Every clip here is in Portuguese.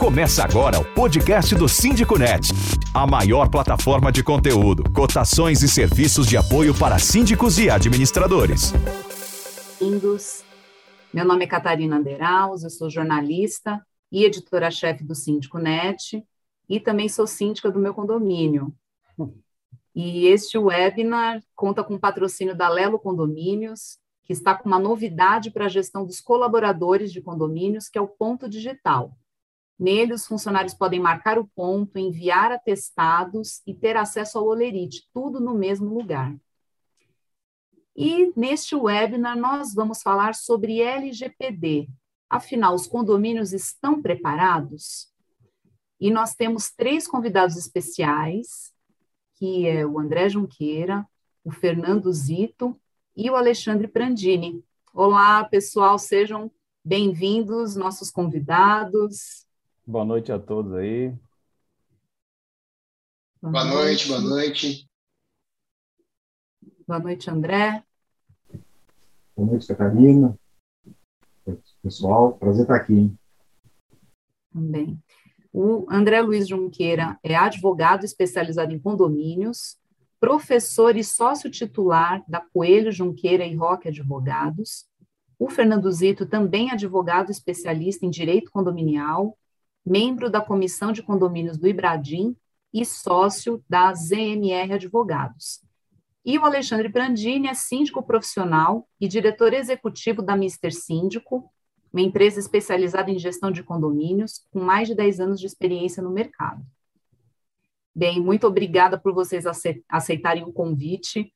Começa agora o podcast do Síndico Net, a maior plataforma de conteúdo, cotações e serviços de apoio para síndicos e administradores. Bem-vindos. Meu nome é Catarina Anderaus, eu sou jornalista e editora-chefe do Síndico Net e também sou síndica do meu condomínio. E este webinar conta com o patrocínio da Lelo Condomínios, que está com uma novidade para a gestão dos colaboradores de condomínios, que é o ponto digital. Nele, os funcionários podem marcar o ponto, enviar atestados e ter acesso ao Olerite, tudo no mesmo lugar. E neste webinar nós vamos falar sobre LGPD. Afinal, os condomínios estão preparados? E nós temos três convidados especiais, que é o André Junqueira, o Fernando Zito e o Alexandre Prandini. Olá, pessoal, sejam bem-vindos, nossos convidados. Boa noite a todos aí. Boa, boa noite, boa noite. Boa noite, André. Boa noite, Catarina. Pessoal, prazer estar aqui. Também. O André Luiz Junqueira é advogado especializado em condomínios, professor e sócio titular da Coelho Junqueira e Roque Advogados. O Fernando Zito também é advogado especialista em direito condominial, membro da Comissão de Condomínios do Ibradim e sócio da ZMR Advogados. E o Alexandre Brandini é síndico profissional e diretor executivo da Mister Síndico, uma empresa especializada em gestão de condomínios, com mais de 10 anos de experiência no mercado. Bem, muito obrigada por vocês aceitarem o convite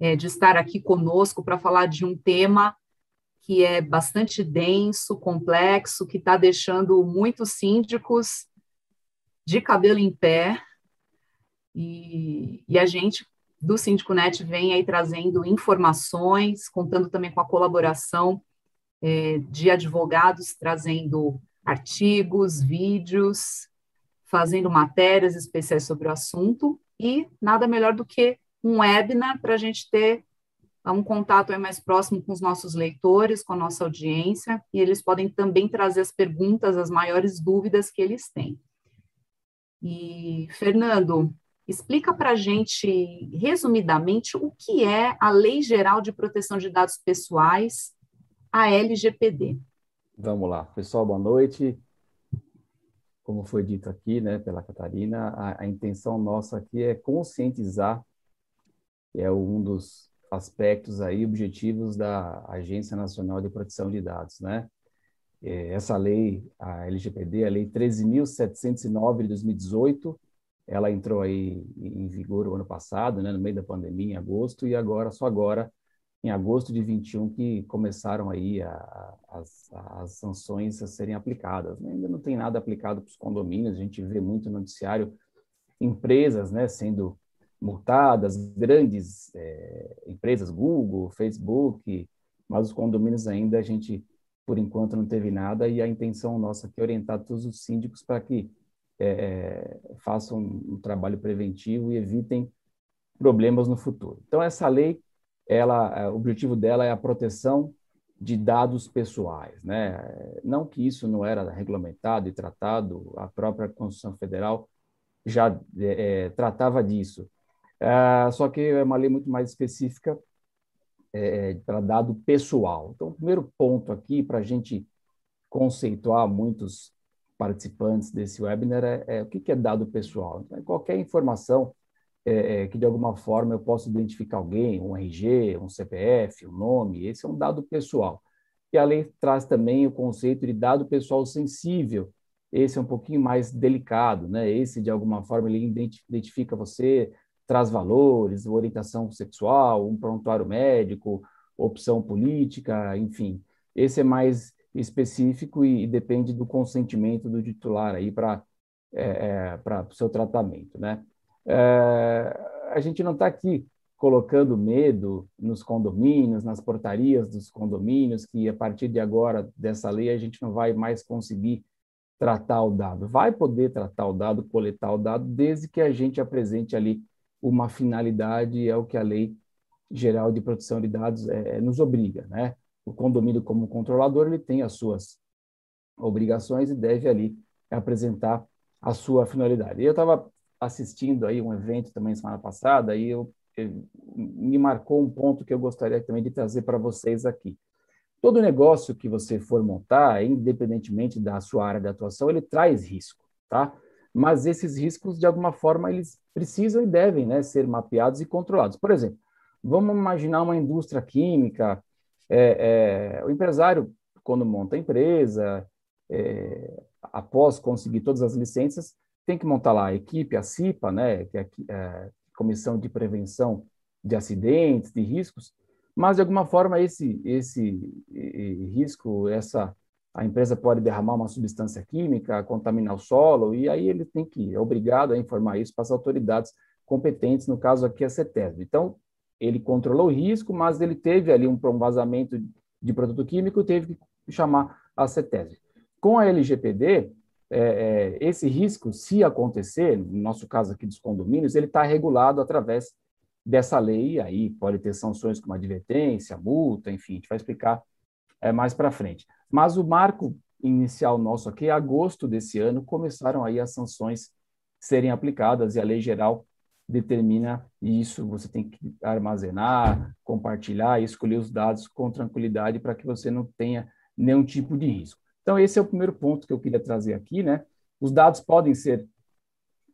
é, de estar aqui conosco para falar de um tema que é bastante denso, complexo, que está deixando muitos síndicos de cabelo em pé. E, e a gente do Síndico Net vem aí trazendo informações, contando também com a colaboração é, de advogados, trazendo artigos, vídeos, fazendo matérias especiais sobre o assunto, e nada melhor do que um webinar para a gente ter um contato é mais próximo com os nossos leitores, com a nossa audiência, e eles podem também trazer as perguntas, as maiores dúvidas que eles têm. E, Fernando, explica para a gente, resumidamente, o que é a Lei Geral de Proteção de Dados Pessoais, a LGPD. Vamos lá. Pessoal, boa noite. Como foi dito aqui, né, pela Catarina, a, a intenção nossa aqui é conscientizar, é um dos aspectos aí, objetivos da Agência Nacional de Proteção de Dados, né? É, essa lei, a LGPD, a Lei 13.709 de 2018, ela entrou aí em vigor o ano passado, né, no meio da pandemia, em agosto, e agora, só agora, em agosto de 21, que começaram aí a, as, as sanções a serem aplicadas. Né? Ainda não tem nada aplicado para os condomínios, a gente vê muito no noticiário empresas né, sendo multadas, grandes é, empresas, Google, Facebook, mas os condomínios ainda a gente, por enquanto, não teve nada e a intenção nossa aqui é orientar todos os síndicos para que é, é, façam um trabalho preventivo e evitem problemas no futuro. Então, essa lei, ela, é, o objetivo dela é a proteção de dados pessoais, né? Não que isso não era regulamentado e tratado, a própria Constituição Federal já é, tratava disso, Uh, só que é uma lei muito mais específica é, para dado pessoal. Então, o primeiro ponto aqui, para a gente conceituar muitos participantes desse webinar, é, é o que, que é dado pessoal. Então, é qualquer informação é, é, que, de alguma forma, eu possa identificar alguém, um RG, um CPF, um nome, esse é um dado pessoal. E a lei traz também o conceito de dado pessoal sensível, esse é um pouquinho mais delicado, né? Esse, de alguma forma, ele identifica você, traz valores, orientação sexual, um prontuário médico, opção política, enfim. Esse é mais específico e, e depende do consentimento do titular aí para é, é, para o seu tratamento, né? É, a gente não está aqui colocando medo nos condomínios, nas portarias dos condomínios, que a partir de agora dessa lei a gente não vai mais conseguir tratar o dado. Vai poder tratar o dado, coletar o dado, desde que a gente apresente ali uma finalidade, é o que a Lei Geral de Proteção de Dados é, nos obriga. Né? O condomínio, como controlador, ele tem as suas obrigações e deve ali apresentar a sua finalidade. Eu estava assistindo aí um evento também semana passada e eu, eu, me marcou um ponto que eu gostaria também de trazer para vocês aqui. Todo negócio que você for montar, independentemente da sua área de atuação, ele traz risco, tá? Mas esses riscos, de alguma forma, eles precisam e devem né, ser mapeados e controlados. Por exemplo, vamos imaginar uma indústria química, é, é, o empresário, quando monta a empresa, é, após conseguir todas as licenças, tem que montar lá a equipe, a CIPA, né, que é a é, Comissão de Prevenção de Acidentes, de Riscos, mas de alguma forma esse esse risco, essa a empresa pode derramar uma substância química, contaminar o solo, e aí ele tem que é obrigado a informar isso para as autoridades competentes, no caso aqui a CETESB. Então, ele controlou o risco, mas ele teve ali um, vazamento de produto químico e teve que chamar a CETESB. Com a LGPD, é, é, esse risco, se acontecer, no nosso caso aqui dos condomínios, ele está regulado através dessa lei, aí pode ter sanções como advertência, multa, enfim, a gente vai explicar é, mais para frente. Mas o marco inicial nosso aqui, agosto desse ano, começaram aí as sanções serem aplicadas e a lei geral determina isso. Você tem que armazenar, compartilhar e escolher os dados com tranquilidade para que você não tenha nenhum tipo de risco. Então, esse é o primeiro ponto que eu queria trazer aqui, né? Os dados podem ser,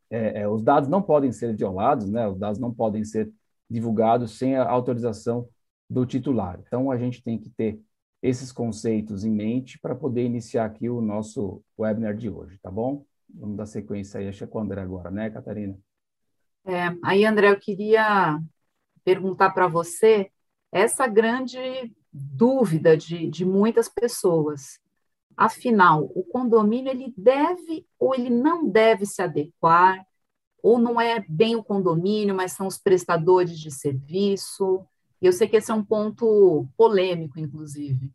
é, é, os dados não podem ser violados, né? Os dados não podem ser divulgados sem a autorização do titular. Então, a gente tem que ter esses conceitos em mente para poder iniciar aqui o nosso webinar de hoje, tá bom? Vamos dar sequência aí, acho que é com o André agora, né, Catarina? É, aí, André, eu queria perguntar para você essa grande dúvida de, de muitas pessoas. Afinal, o condomínio ele deve ou ele não deve se adequar, ou não é bem o condomínio, mas são os prestadores de serviço. E eu sei que esse é um ponto polêmico, inclusive.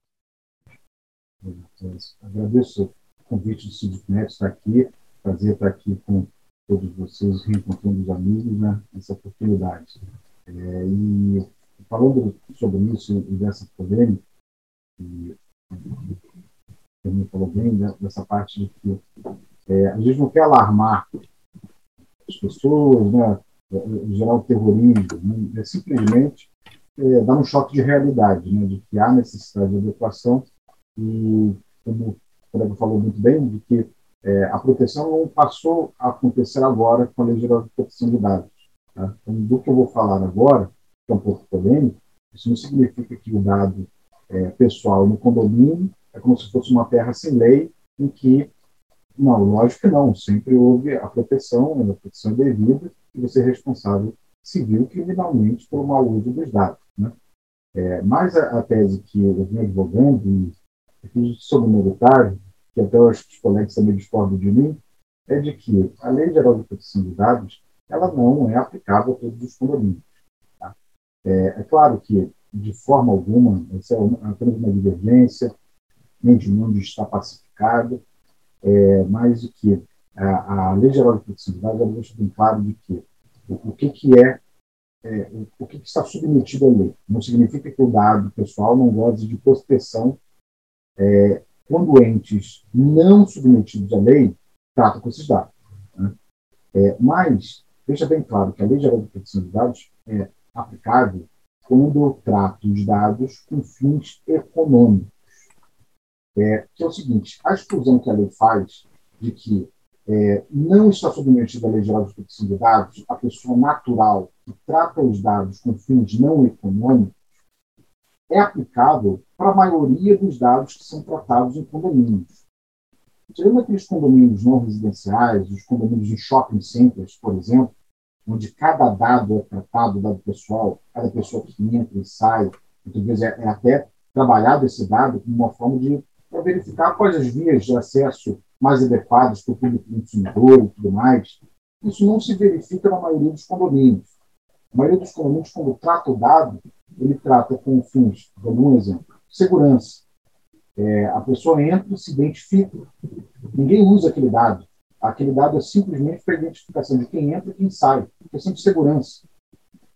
Agradeço o convite do Sindicnet estar aqui, prazer estar aqui com todos vocês, reencontrando os amigos, né, essa oportunidade. É, e falando sobre isso e dessa polêmica, e também falou bem né, dessa parte de que é, a gente não quer alarmar as pessoas, né, gerar o terrorismo, né, é simplesmente é, dar um choque de realidade, né, de que há necessidade de adequação e, como o colega falou muito bem, de que é, a proteção não passou a acontecer agora com a Lei Geral de Proteção de Dados. Tá? Então, do que eu vou falar agora, que é um pouco polêmico, isso não significa que o dado é, pessoal no condomínio é como se fosse uma terra sem lei, em que, não, lógico que não, sempre houve a proteção, a proteção devida, e você é responsável civil criminalmente pelo mau uso dos dados. É, mas a, a, tese que eu venho advogando, e sobre o militar, que até eu acho que os colegas também discordam de mim, é de que a Lei Geral de Proteção de Dados ela não é aplicável a todos os condomínios. Tá? É, é, claro que, de forma alguma, essa é apenas uma divergência, nem de mundo está pacificado, é, mas que a, a, Lei Geral de Proteção de Dados deixa bem claro de que o, o que, que é, é o, que, está submetido à lei. Não significa que o dado pessoal não goze de proteção é, quando entes não submetidos à lei tratam com esses dados. Né? É, mas, deixa bem claro que a Lei Geral de Proteção de Dados é aplicável quando trata os dados com fins econômicos. É, que é o seguinte, a exclusão que a lei faz de que é, não está submetida à Lei Geral de Proteção de Dados a pessoa natural que trata os dados com fins não econômicos, é aplicável para a maioria dos dados que são tratados em condomínios. Tirando aqueles condomínios não residenciais, os condomínios de shopping centers, por exemplo, onde cada dado é tratado, dado pessoal, cada pessoa que entra e sai, muitas vezes é, é até trabalhado esse dado como uma forma de verificar quais as vias de acesso mais adequadas para o público consumidor e tudo mais. Isso não se verifica na maioria dos condomínios. A maioria dos condomínios, quando trata o dado, ele trata com fins, dar um exemplo, segurança. É, a pessoa entra se identifica. Ninguém usa aquele dado. Aquele dado é simplesmente para identificação de quem entra e quem sai. Questão de segurança.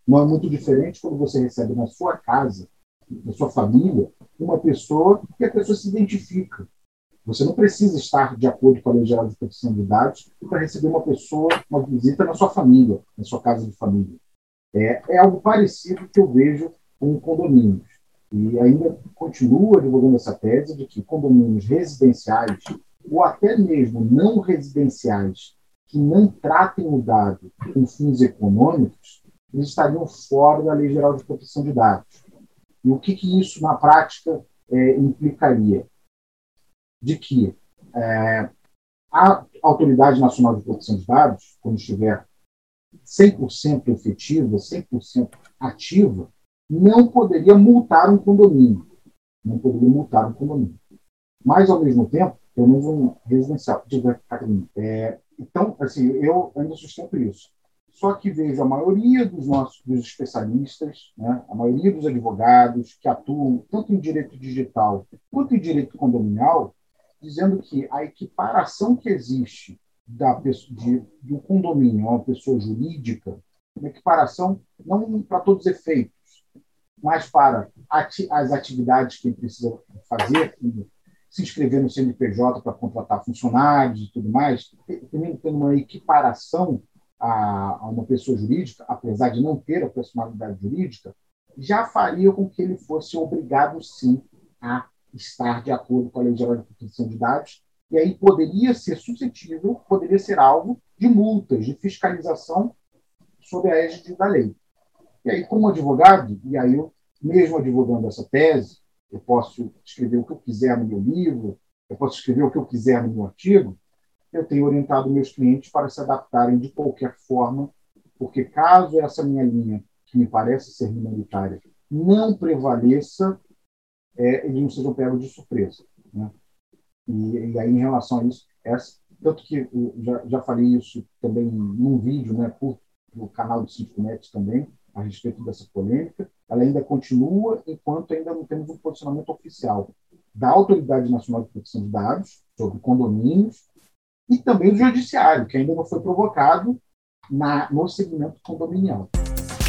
Não é muito diferente quando você recebe na sua casa, na sua família, uma pessoa que a pessoa se identifica. Você não precisa estar de acordo com a Lei Geral de Proteção de Dados para receber uma pessoa, uma visita na sua família, na sua casa de família. É, é algo parecido que eu vejo com condomínios. E ainda continuo advogando essa tese de que condomínios residenciais, ou até mesmo não residenciais, que não tratem o dado com fins econômicos, eles estariam fora da Lei Geral de Proteção de Dados. E o que, que isso, na prática, é, implicaria? De que é, a Autoridade Nacional de Proteção de Dados, quando estiver 100% efetiva, 100% ativa, não poderia multar um condomínio. Não poderia multar um condomínio. Mas, ao mesmo tempo, pelo menos um residencial. É, então, assim, eu ainda sustento isso. Só que vejo a maioria dos nossos dos especialistas, né, a maioria dos advogados que atuam tanto em direito digital quanto em direito condominial, dizendo que a equiparação que existe da pessoa, de, do condomínio a uma pessoa jurídica, uma equiparação não para todos os efeitos, mas para ati as atividades que precisa fazer, se inscrever no CNPJ para contratar funcionários e tudo mais, também tendo uma equiparação a, a, uma pessoa jurídica, apesar de não ter a personalidade jurídica, já faria com que ele fosse obrigado, sim, a estar de acordo com a Lei Geral de Proteção de Dados, e aí poderia ser suscetível, poderia ser alvo de multas, de fiscalização sob a égide da lei. E aí, como advogado, e aí eu, mesmo advogando essa tese, eu posso escrever o que eu quiser no meu livro, eu posso escrever o que eu quiser no meu artigo, eu tenho orientado meus clientes para se adaptarem de qualquer forma, porque caso essa minha linha, que me parece ser minoritária, não prevaleça, é, eles não sejam pegos de surpresa. Né? E, e, aí, em relação a isso, tanto que já, já falei isso também num vídeo né, curto no canal do Cinco Net também, a respeito dessa polêmica, ela ainda continua enquanto ainda não temos um posicionamento oficial da Autoridade Nacional de Proteção de Dados sobre condomínios e também do Judiciário, que ainda não foi provocado na, no segmento condominial.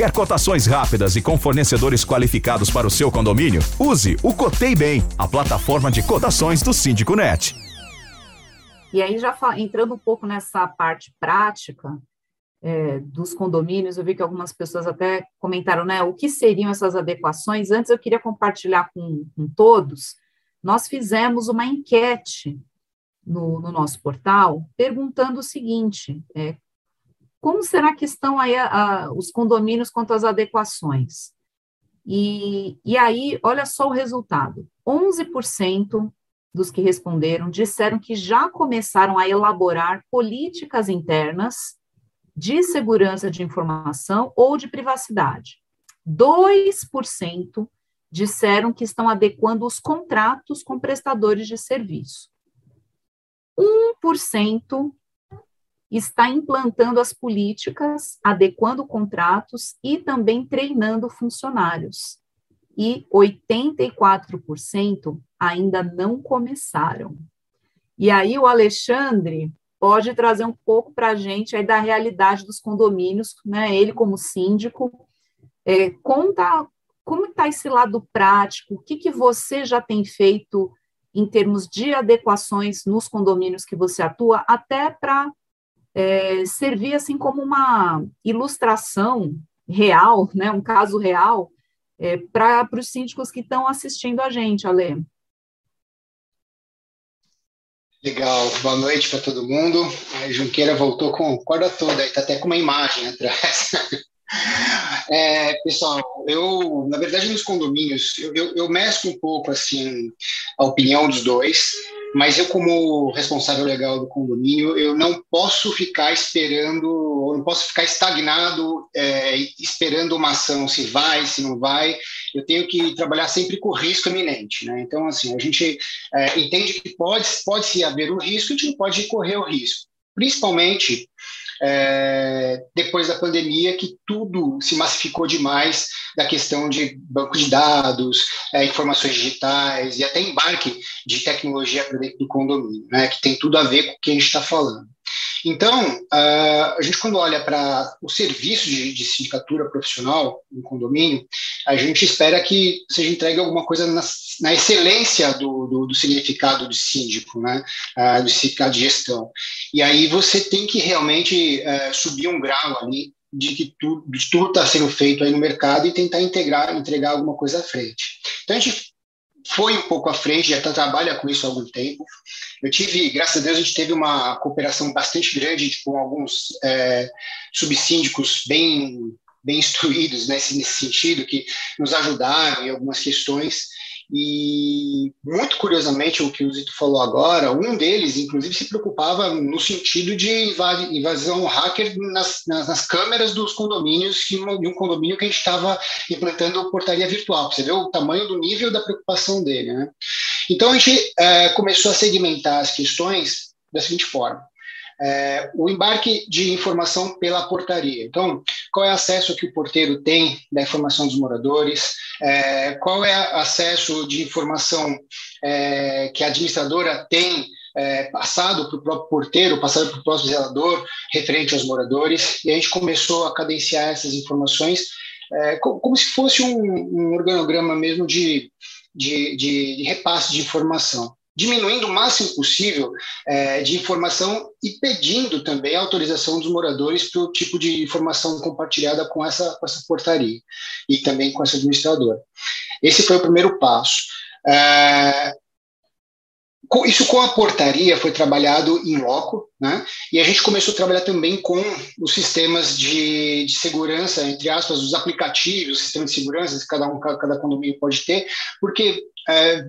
Quer cotações rápidas e com fornecedores qualificados para o seu condomínio? Use o Cotei Bem, a plataforma de cotações do Síndico Net. E aí, já entrando um pouco nessa parte prática, é, dos condomínios, eu vi que algumas pessoas até comentaram, né, o que seriam essas adequações. Antes eu queria compartilhar com, com todos, nós fizemos uma enquete no, no nosso portal, perguntando o seguinte, é, como será que estão aí a, a, os condomínios quanto às adequações? E, e aí, olha só o resultado, 11% dos que responderam disseram que já começaram a elaborar políticas internas de segurança de informação ou de privacidade. 2% disseram que estão adequando os contratos com prestadores de serviço. 1% está implantando as políticas, adequando contratos e também treinando funcionários. E 84% ainda não começaram. E aí o Alexandre pode trazer um pouco para a gente aí da realidade dos condomínios, né? Ele como síndico, é, conta como está esse lado prático, o que, que você já tem feito em termos de adequações nos condomínios que você atua, até para é, servir assim como uma ilustração real, né? Um caso real é, para os síndicos que estão assistindo a gente, Ale. Legal, boa noite para todo mundo. A Junqueira voltou com corda toda, está até com uma imagem atrás. É, pessoal, eu, na verdade, nos condomínios, eu, eu, eu um pouco assim a opinião dos dois mas eu como responsável legal do condomínio, eu não posso ficar esperando, não posso ficar estagnado é, esperando uma ação se vai, se não vai. Eu tenho que trabalhar sempre com risco iminente, né? Então, assim, a gente é, entende que pode pode se haver o risco, a gente não pode correr o risco, principalmente é, depois da pandemia, que tudo se massificou demais da questão de banco de dados, é, informações digitais e até embarque de tecnologia para dentro do condomínio, né, que tem tudo a ver com o que a gente está falando. Então, uh, a gente, quando olha para o serviço de, de, sindicatura profissional no condomínio, a gente espera que seja entregue alguma coisa na, na excelência do, do, do, significado de síndico, né? Uh, do significado de gestão. E aí você tem que realmente uh, subir um grau ali de que tudo está sendo feito aí no mercado e tentar integrar, entregar alguma coisa à frente. Então, a gente foi um pouco à frente, já tá, trabalha com isso há algum tempo. Eu tive, graças a Deus, a gente teve uma cooperação bastante grande com alguns é, subsíndicos bem, bem instruídos nesse, nesse sentido, que nos ajudaram em algumas questões. E, muito curiosamente, o que o Zito falou agora, um deles, inclusive, se preocupava no sentido de invasão hacker nas, nas, nas câmeras dos condomínios, de um condomínio que a gente estava implantando portaria virtual. Você vê o tamanho do nível da preocupação dele. Né? Então, a gente é, começou a segmentar as questões da seguinte forma é, o embarque de informação pela portaria. Então, qual é o acesso que o porteiro tem da informação dos moradores? É, qual é o acesso de informação é, que a administradora tem é, passado para o próprio porteiro, passado para o próprio zelador, referente aos moradores? E a gente começou a cadenciar essas informações é, como, se fosse um, um organograma mesmo de, de, de, de repasse de informação diminuindo o máximo possível é, de informação e pedindo também autorização dos moradores para o tipo de informação compartilhada com essa, com essa portaria e também com essa administradora. Esse foi o primeiro passo. É, isso com a portaria foi trabalhado em loco, né? E a gente começou a trabalhar também com os sistemas de, de segurança, entre aspas, os aplicativos, o sistema de segurança que cada um, cada condomínio pode ter, porque é,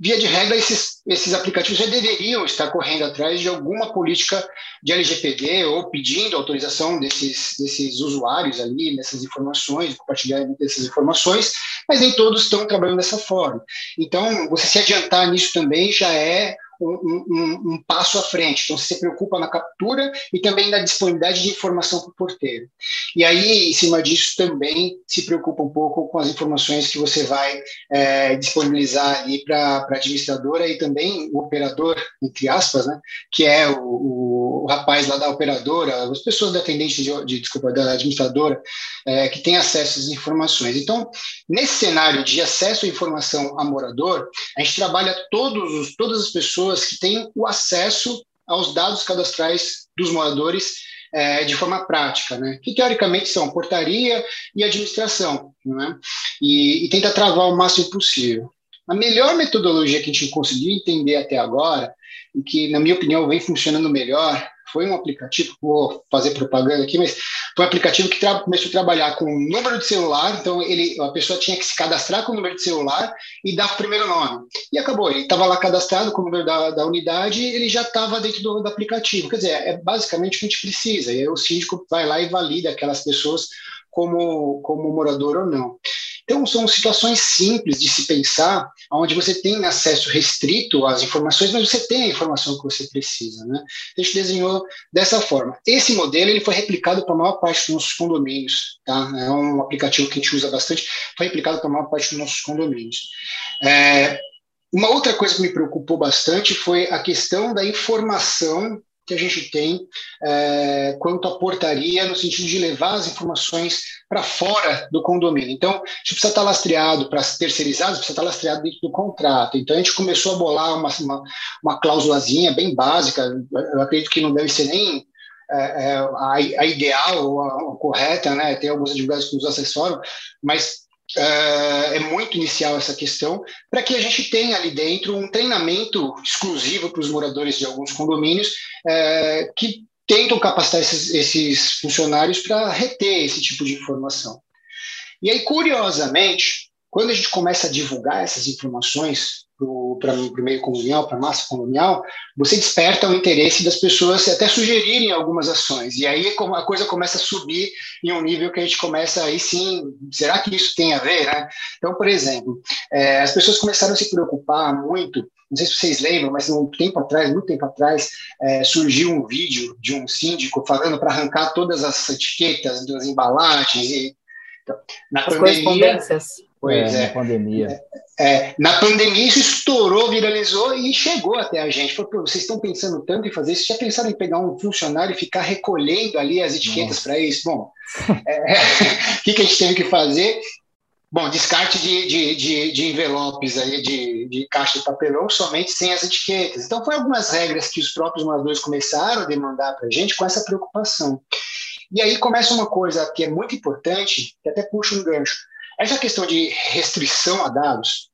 via de regra, esses, esses aplicativos já deveriam estar correndo atrás de alguma política de LGPD ou pedindo autorização desses, desses usuários ali, nessas informações, compartilhamento dessas informações, mas nem todos estão trabalhando dessa forma. Então, você se adiantar nisso também já é um, um, um, passo à frente. Então, você se preocupa na captura e também na disponibilidade de informação para o porteiro. E aí, em cima disso, também se preocupa um pouco com as informações que você vai é, disponibilizar ali para a administradora e também o operador, entre aspas, né, que é o, o, o rapaz lá da operadora, as pessoas da atendente de, de desculpa, da administradora, é, que tem acesso às informações. Então, nesse cenário de acesso à informação a morador, a gente trabalha todos, todas as pessoas pessoas que têm o acesso aos dados cadastrais dos moradores é, de forma prática, né? que teoricamente são portaria e administração, né? e, e tenta travar o máximo possível. A melhor metodologia que a gente conseguiu entender até agora, e que, na minha opinião, vem funcionando melhor, foi um aplicativo, vou fazer propaganda aqui, mas foi um aplicativo que começou a trabalhar com número de celular, então ele, a pessoa tinha que se cadastrar com o número de celular e dar o primeiro nome. E acabou, ele estava lá cadastrado com o número da, da unidade, ele já estava dentro do, do, aplicativo. Quer dizer, é basicamente o que a gente precisa. E aí o síndico vai lá e valida aquelas pessoas como, como morador ou não. Então, são situações simples de se pensar, onde você tem acesso restrito às informações, mas você tem a informação que você precisa. Né? A gente desenhou dessa forma. Esse modelo ele foi replicado para a maior parte dos nossos condomínios. Tá? É um aplicativo que a gente usa bastante, foi replicado para a maior parte dos nossos condomínios. É, uma outra coisa que me preocupou bastante foi a questão da informação que a gente tem é, quanto à portaria, no sentido de levar as informações para fora do condomínio. Então, a gente precisa estar lastreado para terceirizados, precisa estar lastreado dentro do contrato. Então, a gente começou a bolar uma, uma, uma cláusulazinha bem básica, eu acredito que não deve ser nem é, é a, a, ideal a, a, correta, né? Tem alguns advogados que nos assessoram, mas é muito inicial essa questão, para que a gente tenha ali dentro um treinamento exclusivo para os moradores de alguns condomínios uh, que tentam capacitar esses, esses funcionários para reter esse tipo de informação. E aí, curiosamente, quando a gente começa a divulgar essas informações para o meio colonial, para a massa colonial, você desperta o interesse das pessoas até sugerirem algumas ações. E aí a coisa começa a subir em um nível que a gente começa aí sim, será que isso tem a ver? Né? Então, por exemplo, é, as pessoas começaram a se preocupar muito não sei se vocês lembram, mas um tempo atrás, muito tempo atrás, é, surgiu um vídeo de um síndico falando para arrancar todas as etiquetas das embalagens e então, na as pandemia, correspondências Pois é. Na pandemia. É, é, na pandemia isso estourou, viralizou e chegou até a gente. Falou, vocês estão pensando tanto em fazer isso? Já pensaram em pegar um funcionário e ficar recolhendo ali as etiquetas para isso? Bom, é, o que, que a gente teve que fazer? Bom, descarte de, de, de, de, envelopes aí, de, de caixa de papelão somente sem as etiquetas. Então, foi algumas regras que os próprios moradores começaram a demandar para a gente com essa preocupação. E aí começa uma coisa que é muito importante, que até puxa um gancho. Essa questão de restrição a dados,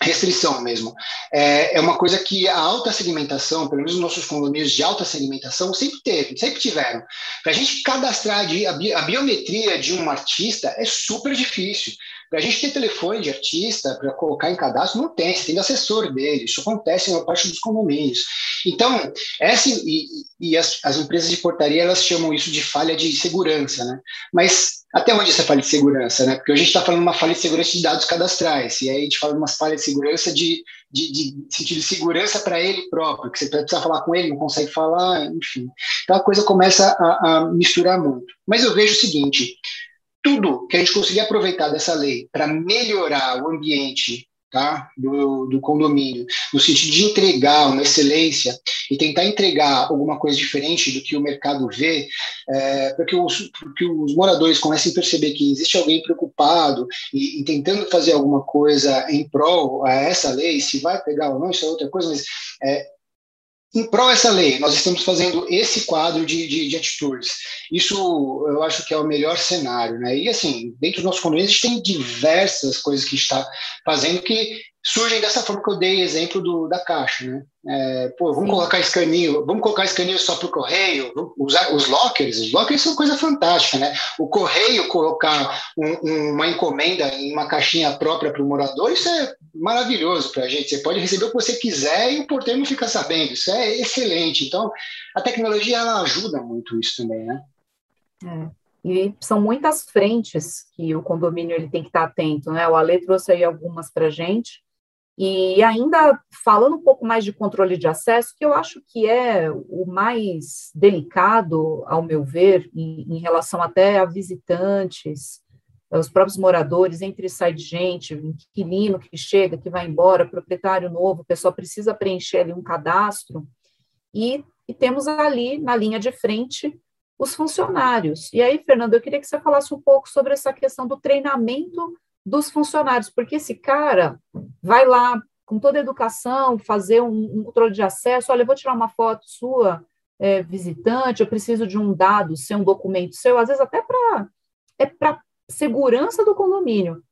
restrição mesmo. É, é uma coisa que a alta segmentação, pelo menos os nossos condomínios de alta segmentação, sempre teve, sempre tiveram. Para a gente cadastrar a biometria de um artista é super difícil. A gente ter telefone de artista, para colocar em cadastro, não tem, você tem assessor dele, isso acontece na parte dos condomínios. Então, essa, e, e as, as, empresas de portaria, elas chamam isso de falha de segurança, né? Mas até onde essa falha de segurança, né? Porque a gente está falando uma falha de segurança de dados cadastrais, e aí a gente fala de uma falha de segurança de, de, de sentido de segurança para ele próprio, que você precisa falar com ele, não consegue falar, enfim. Então a coisa começa a, a misturar muito. Mas eu vejo o seguinte, tudo que a gente conseguir aproveitar dessa lei para melhorar o ambiente tá, do, do, condomínio, no sentido de entregar uma excelência e tentar entregar alguma coisa diferente do que o mercado vê, é, para que os, os moradores comecem a perceber que existe alguém preocupado e, e, tentando fazer alguma coisa em prol a essa lei, se vai pegar ou não, isso é outra coisa, mas é, em prol essa lei, nós estamos fazendo esse quadro de, de, de, atitudes. Isso eu acho que é o melhor cenário, né? E assim, dentro dos nossos condomínios, tem diversas coisas que está fazendo que surgem dessa forma que eu dei exemplo do, da caixa, né? É, pô, vamos Sim. colocar escaninho, vamos colocar escaninho só para o correio, usar os lockers, os lockers são coisa fantástica, né? O correio colocar um, uma encomenda em uma caixinha própria para o morador, isso é maravilhoso para a gente. Você pode receber o que você quiser e o porteiro não fica sabendo, isso é excelente. Então, a tecnologia ela ajuda muito isso também, né? É. E são muitas frentes que o condomínio ele tem que estar atento, né? O Ale trouxe aí algumas para a gente, e ainda falando um pouco mais de controle de acesso, que eu acho que é o mais delicado, ao meu ver, em, em relação até a visitantes, os próprios moradores, entre sai de gente, inquilino que chega, que vai embora, proprietário novo, o pessoal precisa preencher ali um cadastro, e, e temos ali na linha de frente os funcionários. E aí, Fernando, eu queria que você falasse um pouco sobre essa questão do treinamento dos funcionários, porque esse cara vai lá com toda a educação, fazer um, um controle de acesso, olha, eu vou tirar uma foto sua, é, visitante, eu preciso de um dado seu, um documento seu, às vezes até para é para segurança do condomínio,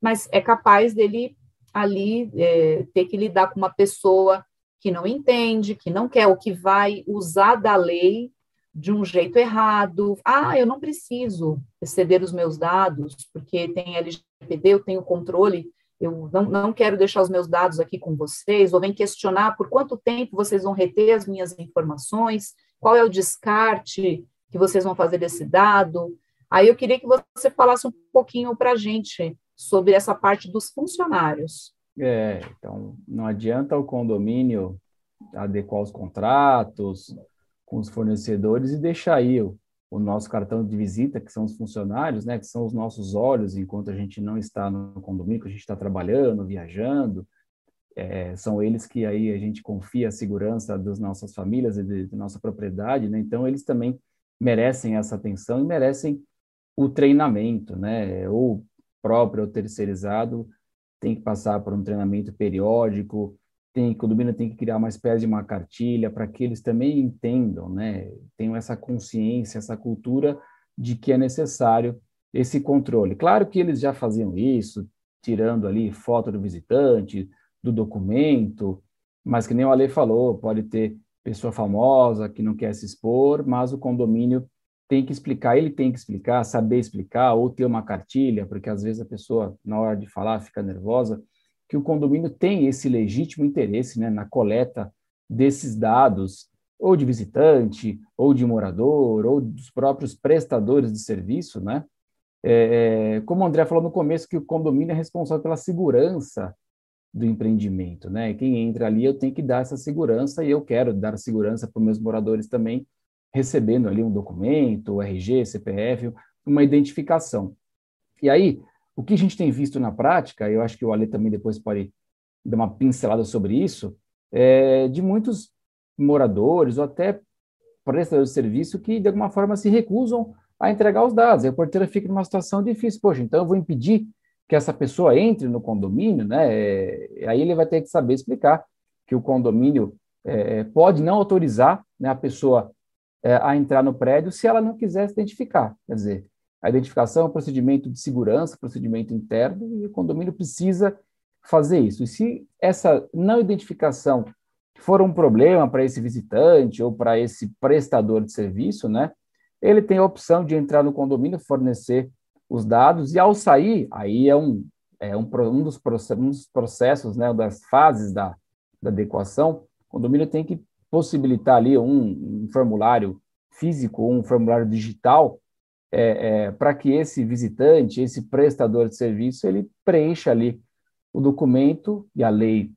mas é capaz dele ali é, ter que lidar com uma pessoa que não entende, que não quer, ou que vai usar da lei de um jeito errado. Ah, eu não preciso exceder os meus dados, porque tem LGPD, eu tenho controle, eu não, não quero deixar os meus dados aqui com vocês, ou vem questionar por quanto tempo vocês vão reter as minhas informações, qual é o descarte que vocês vão fazer desse dado. Aí eu queria que você falasse um pouquinho para a gente sobre essa parte dos funcionários. É, então, não adianta o condomínio adequar os contratos, com os fornecedores e deixar aí o, o nosso cartão de visita, que são os funcionários, né, que são os nossos olhos enquanto a gente não está no condomínio, que a gente está trabalhando, viajando, é, são eles que aí a gente confia a segurança das nossas famílias e de, nossa propriedade, né? Então eles também merecem essa atenção e merecem o treinamento, né? Ou próprio ou terceirizado tem que passar por um treinamento periódico, tem, o condomínio tem que criar uma espécie de uma cartilha para que eles também entendam, né, tenham essa consciência, essa cultura de que é necessário esse controle. Claro que eles já faziam isso, tirando ali foto do visitante, do documento, mas que nem o Ale falou, pode ter pessoa famosa que não quer se expor, mas o condomínio tem que explicar, ele tem que explicar, saber explicar, ou ter uma cartilha, porque às vezes a pessoa, na hora de falar, fica nervosa, que o condomínio tem esse legítimo interesse né, na coleta desses dados, ou de visitante, ou de morador, ou dos próprios prestadores de serviço, né? É, é, como o André falou no começo, que o condomínio é responsável pela segurança do empreendimento, né? Quem entra ali, eu tenho que dar essa segurança e eu quero dar segurança para os meus moradores também, recebendo ali um documento, RG, CPF, uma identificação. E aí, o que a gente tem visto na prática, eu acho que o Ale também depois pode dar uma pincelada sobre isso, é de muitos moradores ou até prestadores de serviço que, de alguma forma, se recusam a entregar os dados. Aí o porteiro fica numa situação difícil. Poxa, então eu vou impedir que essa pessoa entre no condomínio, né? É, aí ele vai ter que saber explicar que o condomínio é, pode não autorizar né, a pessoa é, a entrar no prédio se ela não quiser se identificar. Quer dizer, a identificação é um procedimento de segurança, procedimento interno, e o condomínio precisa fazer isso. E se essa não identificação for um problema para esse visitante ou para esse prestador de serviço, né, ele tem a opção de entrar no condomínio, fornecer os dados, e ao sair, aí é um, é um, um, dos, processos, um dos processos, né, das fases da, da adequação, o condomínio tem que possibilitar ali um, um formulário físico ou um formulário digital é, é, para que esse visitante, esse prestador de serviço, ele preencha ali o documento e a lei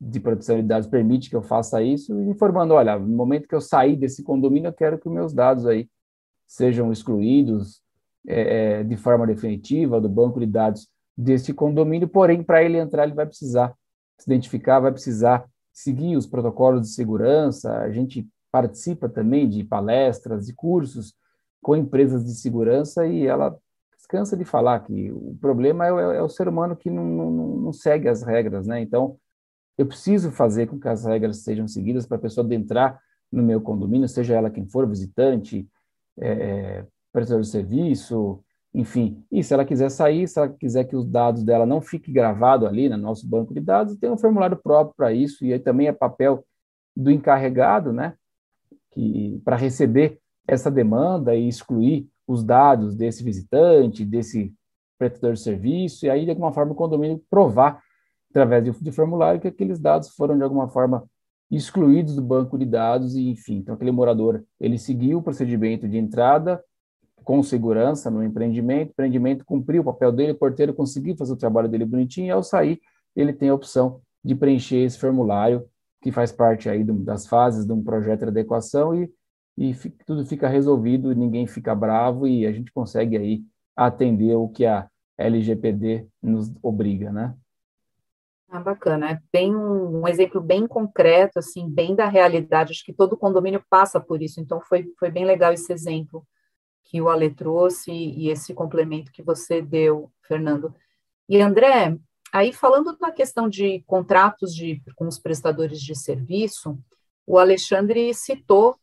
de proteção de dados permite que eu faça isso, informando, olha, no momento que eu sair desse condomínio, eu quero que meus dados aí sejam excluídos é, é de forma definitiva do banco de dados desse condomínio, porém, para ele entrar, ele vai precisar se identificar, vai precisar seguir os protocolos de segurança, a gente participa também de palestras, de cursos com empresas de segurança e ela cansa de falar que o problema é, é, é o ser humano que não, não, não, segue as regras, né? Então, eu preciso fazer com que as regras sejam seguidas para a pessoa entrar no meu condomínio, seja ela quem for, visitante, é, é, prestador de serviço, enfim. E se ela quiser sair, se ela quiser que os dados dela não fiquem gravados ali no nosso banco de dados, tem um formulário próprio para isso, e aí também é papel do encarregado, né? Para receber essa demanda e excluir os dados desse visitante, desse prestador de serviço, e aí, de alguma forma, o condomínio provar, através de, de formulário, que aqueles dados foram, de alguma forma, excluídos do banco de dados, e enfim, então aquele morador, ele seguiu o procedimento de entrada com segurança no empreendimento, o empreendimento cumpriu o papel dele, o porteiro conseguiu fazer o trabalho dele bonitinho, e ao sair, ele tem a opção de preencher esse formulário, que faz parte aí do, das fases de um projeto de adequação, e e tudo fica resolvido, ninguém fica bravo e a gente consegue aí atender o que a LGPD nos obriga, né? Ah, bacana, é bem um, exemplo bem concreto, assim, bem da realidade, acho que todo condomínio passa por isso, então foi, foi bem legal esse exemplo que o Ale trouxe e esse complemento que você deu, Fernando. E André, aí falando da questão de contratos de, com os prestadores de serviço, o Alexandre citou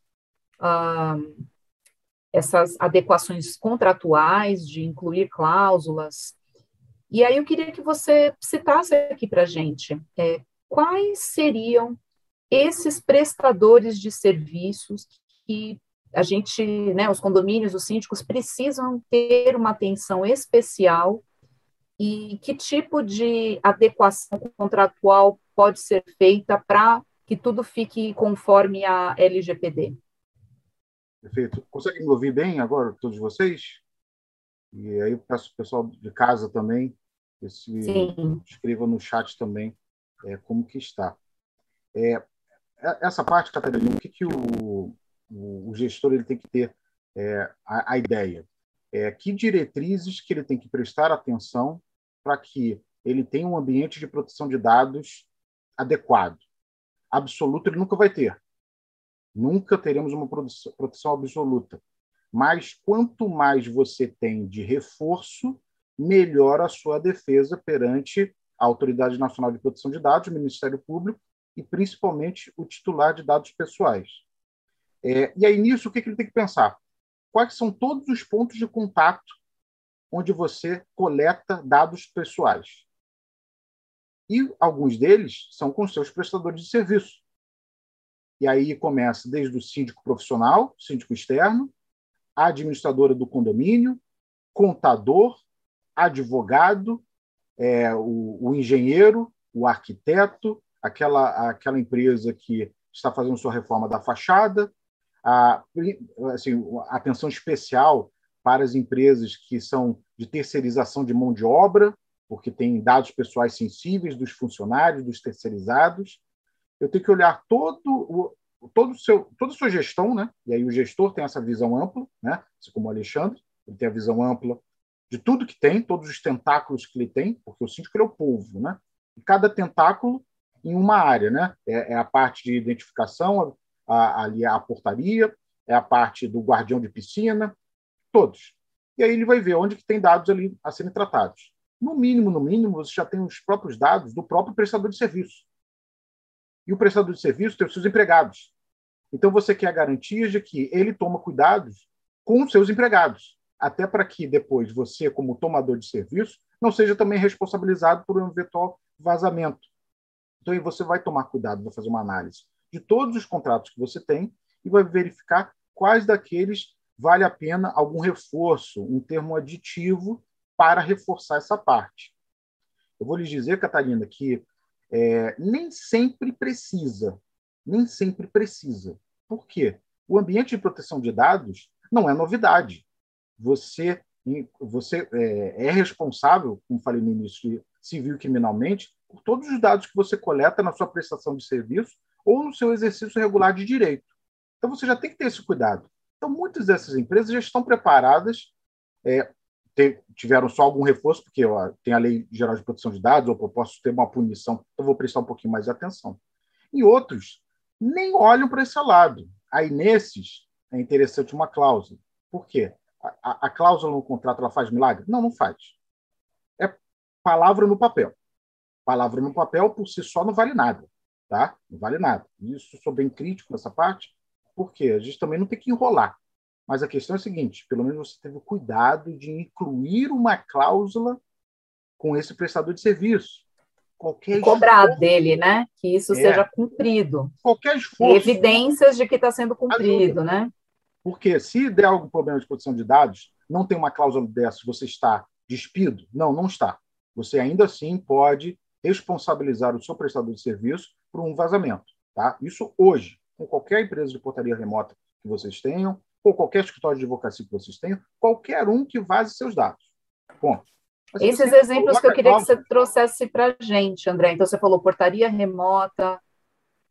essas adequações contratuais, de incluir cláusulas. E aí eu queria que você citasse aqui para a gente é, quais seriam esses prestadores de serviços que a gente, né, os condomínios, os síndicos precisam ter uma atenção especial e que tipo de adequação contratual pode ser feita para que tudo fique conforme a LGPD? Perfeito. Conseguem me ouvir bem agora, todos vocês? E aí eu peço o pessoal de casa também, que se escreva no chat também é, como que está. É, é essa parte, Catarina, o que, que o, o, o gestor ele tem que ter é, a, a, ideia? É, que diretrizes que ele tem que prestar atenção para que ele tenha um ambiente de proteção de dados adequado. Absoluto ele nunca vai ter, Nunca teremos uma proteção absoluta. Mas quanto mais você tem de reforço, melhor a sua defesa perante a Autoridade Nacional de Proteção de Dados, o Ministério Público e principalmente o titular de dados pessoais. É, e aí, nisso, o que, que ele tem que pensar? Quais são todos os pontos de contato onde você coleta dados pessoais? E alguns deles são com seus prestadores de serviço. E aí começa desde o síndico profissional, síndico externo, a administradora do condomínio, contador, advogado, é, o, o, engenheiro, o arquiteto, aquela, aquela empresa que está fazendo sua reforma da fachada, a, assim, atenção especial para as empresas que são de terceirização de mão de obra, porque tem dados pessoais sensíveis dos funcionários, dos terceirizados, eu tenho que olhar todo o, todo seu, toda a sua gestão, né? E aí o gestor tem essa visão ampla, né? Assim como o Alexandre, ele tem a visão ampla de tudo que tem, todos os tentáculos que ele tem, porque o síndico é o povo, né? E cada tentáculo em uma área, né? É, é a parte de identificação, a, a, ali a portaria, é a parte do guardião de piscina, todos. E aí ele vai ver onde que tem dados ali a serem tratados. No mínimo, no mínimo, você já tem os próprios dados do próprio prestador de serviço. E o prestador de serviço tem os seus empregados. Então você quer garantias de que ele toma cuidados com os seus empregados, até para que depois você, como tomador de serviço, não seja também responsabilizado por um eventual vazamento. Então você vai tomar cuidado, vai fazer uma análise de todos os contratos que você tem e vai verificar quais daqueles vale a pena algum reforço, um termo aditivo para reforçar essa parte. Eu vou lhes dizer, Catarina, que é, nem sempre precisa, nem sempre precisa. Por quê? O ambiente de proteção de dados não é novidade. Você, você é, é responsável, como falei no início, civil e criminalmente, por todos os dados que você coleta na sua prestação de serviço ou no seu exercício regular de direito. Então, você já tem que ter esse cuidado. Então, muitas dessas empresas já estão preparadas é, tiveram só algum reforço, porque ó, tem a Lei Geral de Proteção de Dados, ou eu posso ter uma punição, então vou prestar um pouquinho mais de atenção. E outros nem olham para esse lado. Aí, nesses, é interessante uma cláusula. Por quê? A, a, a cláusula no contrato ela faz milagre? Não, não faz. É palavra no papel. Palavra no papel, por si só, não vale nada. Tá? Não vale nada. Isso sou bem crítico nessa parte, porque a gente também não tem que enrolar. Mas a questão é a seguinte: pelo menos você teve o cuidado de incluir uma cláusula com esse prestador de serviço. Qualquer cobrar esforço, dele, né? Que isso é, seja cumprido. Qualquer esforço. Evidências de que está sendo cumprido, ajuda. né? Porque se der algum problema de proteção de dados, não tem uma cláusula dessa, você está despido? Não, não está. Você ainda assim pode responsabilizar o seu prestador de serviço por um vazamento. Tá? Isso hoje, com qualquer empresa de portaria remota que vocês tenham, ou qualquer escritório de advocacia que vocês tenham, qualquer um que vaze seus dados. Ponto. Esses exemplos que eu queria que você trouxesse para a gente, André. Então, você falou portaria remota,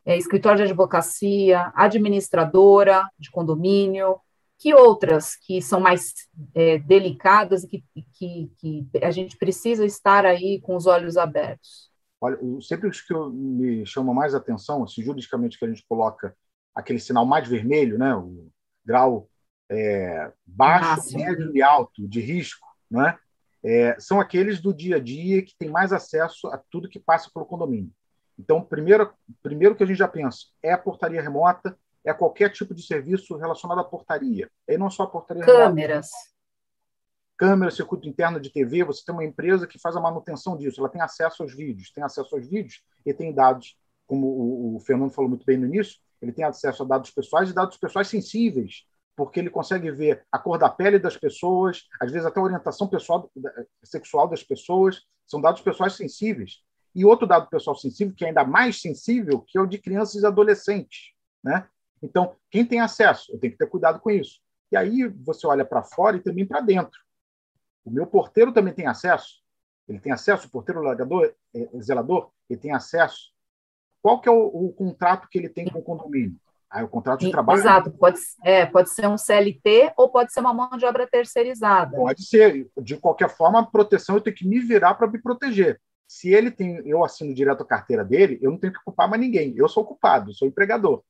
é, escritório de advocacia, administradora de condomínio, que outras que são mais é, delicadas e que, que, que, a gente precisa estar aí com os olhos abertos? Olha, sempre os que me chamam mais atenção, assim, juridicamente que a gente coloca aquele sinal mais vermelho, né, o grau é, baixo, médio e alto de risco, não é? é? são aqueles do dia a dia que têm mais acesso a tudo que passa pelo condomínio. Então, primeiro, primeiro que a gente já pensa é a portaria remota, é qualquer tipo de serviço relacionado à portaria. E não só a portaria Câmeras. Remota. Câmera, circuito interno de TV, você tem uma empresa que faz a manutenção disso, ela tem acesso aos vídeos, tem acesso aos vídeos e tem dados, como o, o Fernando falou muito bem no início, ele tem acesso a dados pessoais e dados pessoais sensíveis, porque ele consegue ver a cor da pele das pessoas, às vezes até a orientação pessoal, sexual das pessoas, são dados pessoais sensíveis. E outro dado pessoal sensível, que é ainda mais sensível, que é o de crianças e adolescentes. Né? Então, quem tem acesso, eu tenho que ter cuidado com isso. E aí você olha para fora e também para dentro. O meu porteiro também tem acesso. Ele tem acesso, o porteiro largador, é, zelador, ele tem acesso qual que é o, o contrato que ele tem com o condomínio? Aí o contrato de trabalho. Exato, pode, é, pode ser um CLT ou pode ser uma mão de obra terceirizada. Pode ser. De qualquer forma, a proteção eu tenho que me virar para me proteger. Se ele tem, eu assino direto a carteira dele, eu não tenho que culpar mais ninguém. Eu sou culpado, sou empregador.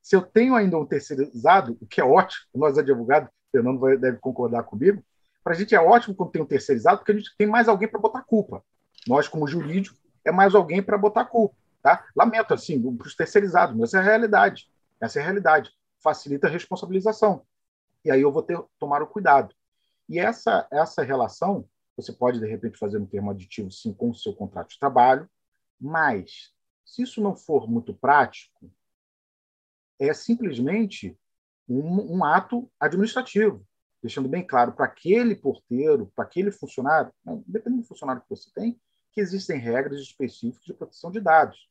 Se eu tenho ainda um terceirizado, o que é ótimo, nós advogados, Fernando vai, deve concordar comigo, para a gente é ótimo quando tem um terceirizado, porque a gente tem mais alguém para botar culpa. Nós, como jurídico, é mais alguém para botar culpa. Tá? Lamento, assim, para os terceirizados, mas essa é a realidade. Essa é a realidade. Facilita a responsabilização. E aí eu vou ter tomar o cuidado. E essa, essa relação, você pode, de repente, fazer um termo aditivo, sim, com o seu contrato de trabalho, mas, se isso não for muito prático, é simplesmente um, um ato administrativo, deixando bem claro para aquele porteiro, para aquele funcionário, dependendo do funcionário que você tem, que existem regras específicas de proteção de dados.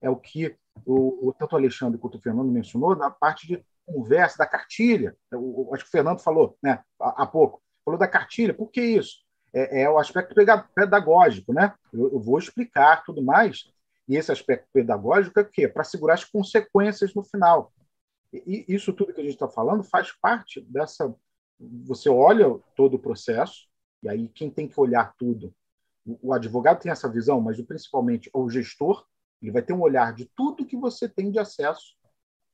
É o que o, o tanto o Alexandre quanto o Fernando mencionou na parte de conversa, da cartilha. O, acho que o Fernando falou né, há, há pouco. Falou da cartilha. Por que isso? É, é o aspecto pedagógico. Né? Eu, eu, vou explicar tudo mais. E esse aspecto pedagógico é o quê? Para segurar as consequências no final. E isso tudo que a gente está falando faz parte dessa. Você olha todo o processo, E aí quem tem que olhar tudo? O, o advogado tem essa visão, mas principalmente o gestor, ele vai ter um olhar de tudo que você tem de acesso,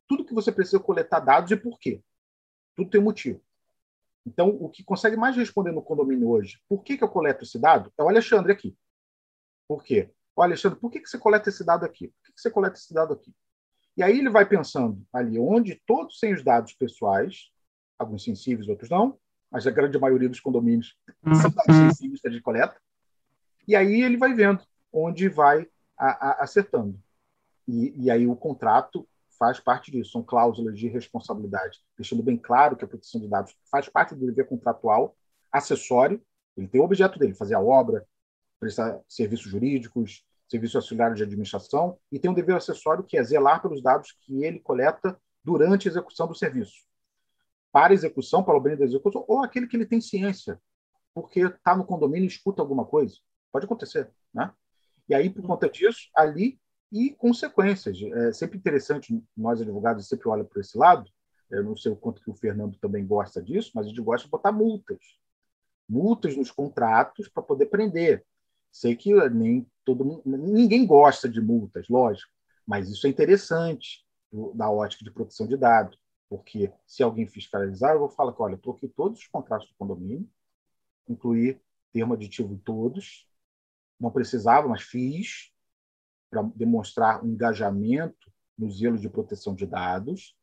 tudo que você precisa coletar dados e por quê. Tudo tem motivo. Então, o que consegue mais responder no condomínio hoje, por que, que eu coleto esse dado, é o Alexandre aqui. Por quê? O Alexandre, por que, que você coleta esse dado aqui? Por que, que você coleta esse dado aqui? E aí ele vai pensando ali onde todos têm os dados pessoais, alguns sensíveis, outros não, mas a grande maioria dos condomínios são dados uhum. sensíveis que a gente coleta. E aí ele vai vendo onde vai a, a, acertando. E, e aí o contrato faz parte disso, são cláusulas de responsabilidade, deixando bem claro que a proteção de dados faz parte do dever contratual, acessório, ele tem o objeto dele, fazer a obra, prestar serviços jurídicos, serviços auxiliares de administração, e tem um dever acessório que é zelar pelos dados que ele coleta durante a execução do serviço. Para execução, para o bem da execução, ou aquele que ele tem ciência, porque está no condomínio e escuta alguma coisa. Pode acontecer, né? E aí, por conta disso, ali e consequências. É sempre interessante, nós advogados sempre olham por esse lado, eu não sei o quanto que o Fernando também gosta disso, mas a gente gosta de botar multas. Multas nos contratos para poder prender. Sei que nem todo mundo, ninguém gosta de multas, lógico, mas isso é interessante da ótica de proteção de dados, porque se alguém fiscalizar, eu vou falar que, olha, troquei todos os contratos do condomínio, incluir termo aditivo todos, não precisava, mas fiz, para demonstrar um engajamento no zelo de proteção de dados.